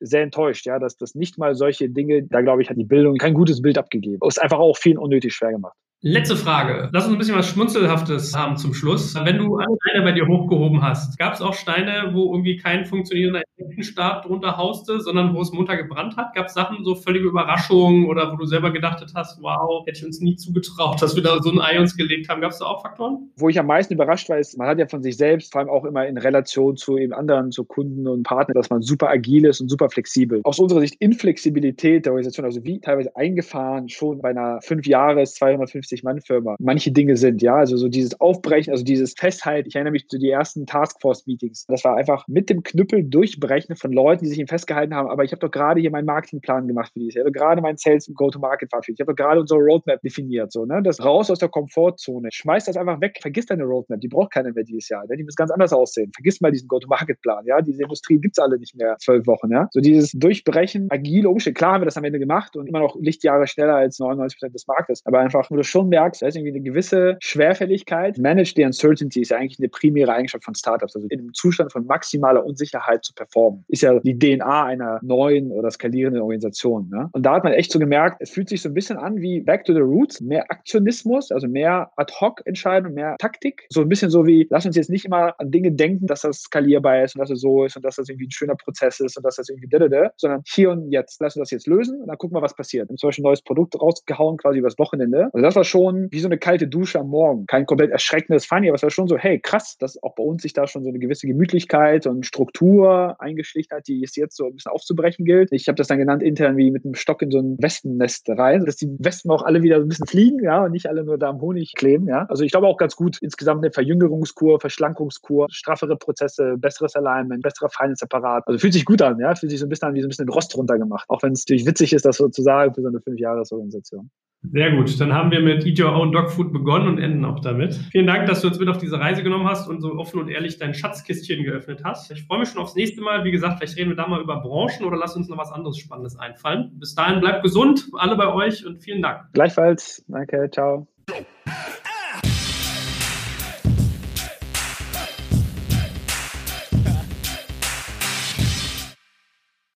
B: sehr enttäuscht, ja, dass das nicht mal solche Dinge, da glaube ich, hat die Bildung kein gutes Bild abgegeben. Ist einfach auch vielen unnötig schwer gemacht.
A: Letzte Frage. Lass uns ein bisschen was Schmunzelhaftes haben zum Schluss. Wenn du alle Steine bei dir hochgehoben hast, gab es auch Steine, wo irgendwie kein funktionierender Start drunter hauste, sondern wo es munter gebrannt hat? Gab es Sachen, so völlige Überraschungen oder wo du selber gedacht hast, wow, hätte ich uns nie zugetraut, dass wir da so ein Ei uns gelegt haben? Gab es da auch Faktoren?
B: Wo ich am meisten überrascht war, ist, man hat ja von sich selbst, vor allem auch immer in Relation zu eben anderen, zu Kunden und Partnern, dass man super agil ist und super flexibel. Aus unserer Sicht Inflexibilität der Organisation, also wie teilweise eingefahren schon bei einer fünf Jahres, 250 50-Mann-Firma manche Dinge sind, ja, also so dieses Aufbrechen, also dieses Festhalten. Ich erinnere mich zu den ersten Taskforce-Meetings. Das war einfach mit dem Knüppel durchbrechen von Leuten, die sich ihm festgehalten haben. Aber ich habe doch gerade hier meinen Marketingplan gemacht für dieses. Ich habe gerade meinen Sales und Go-to-Market verabschiedet. Ich habe doch gerade unsere Roadmap definiert, so, ne? Das raus aus der Komfortzone. Schmeiß das einfach weg. Vergiss deine Roadmap. Die braucht keiner mehr dieses Jahr. Ne? Die muss ganz anders aussehen. Vergiss mal diesen Go-to-Market-Plan, ja? Diese Industrie gibt es alle nicht mehr zwölf Wochen, ja? So dieses Durchbrechen, agile Umstände. Klar haben wir das am Ende gemacht und immer noch Lichtjahre schneller als 99 Prozent des Marktes. Aber einfach, wo du schon merkst, da ist irgendwie eine gewisse Schwerfälligkeit. Manage the Uncertainty ist ja eigentlich eine primäre Eigenschaft von Startups. Also in einem Zustand von maximaler Unsicherheit zu performen. Ist ja die DNA einer neuen oder skalierenden Organisation. Ne? Und da hat man echt so gemerkt, es fühlt sich so ein bisschen an wie Back to the Roots. Mehr Aktionismus, also mehr Ad-Hoc-Entscheidungen, mehr Taktik. So ein bisschen so wie, lass uns jetzt nicht immer an Dinge denken, dass das skalierbar ist und dass es so ist und dass das irgendwie ein schöner Prozess ist und dass das irgendwie da, sondern hier und jetzt. Lass uns das jetzt lösen und dann gucken wir, was passiert. Wir haben zum Beispiel ein neues Produkt rausgehauen, quasi übers Wochenende. Also das war schon wie so eine kalte Dusche am Morgen. Kein komplett erschreckendes Funny, aber es war schon so, hey, krass, dass auch bei uns sich da schon so eine gewisse Gemütlichkeit und Struktur eingeschlichen hat, die es jetzt so ein bisschen aufzubrechen gilt. Ich habe das dann genannt intern wie mit einem Stock in so ein Wespennest rein, dass die Wespen auch alle wieder ein bisschen fliegen, ja, und nicht alle nur da am Honig kleben, ja. Also ich glaube auch ganz gut insgesamt eine Verjüngerungskur, Verschlankungskur, straffere Prozesse, besseres Alignment, besserer Finance-Apparat. Also fühlt sich gut an, ja, fühlt sich so ein bisschen an wie so ein bisschen Rost runtergemacht. Auch wenn es natürlich witzig ist, das sozusagen für so eine Fünfjahresorganisation.
A: Sehr gut. Dann haben wir mit Eat Your Own Dog Food begonnen und enden auch damit. Vielen Dank, dass du uns mit auf diese Reise genommen hast und so offen und ehrlich dein Schatzkistchen geöffnet hast. Ich freue mich schon aufs nächste Mal. Wie gesagt, vielleicht reden wir da mal über Branchen oder lass uns noch was anderes Spannendes einfallen. Bis dahin bleibt gesund, alle bei euch und vielen Dank.
B: Gleichfalls. Danke. Ciao.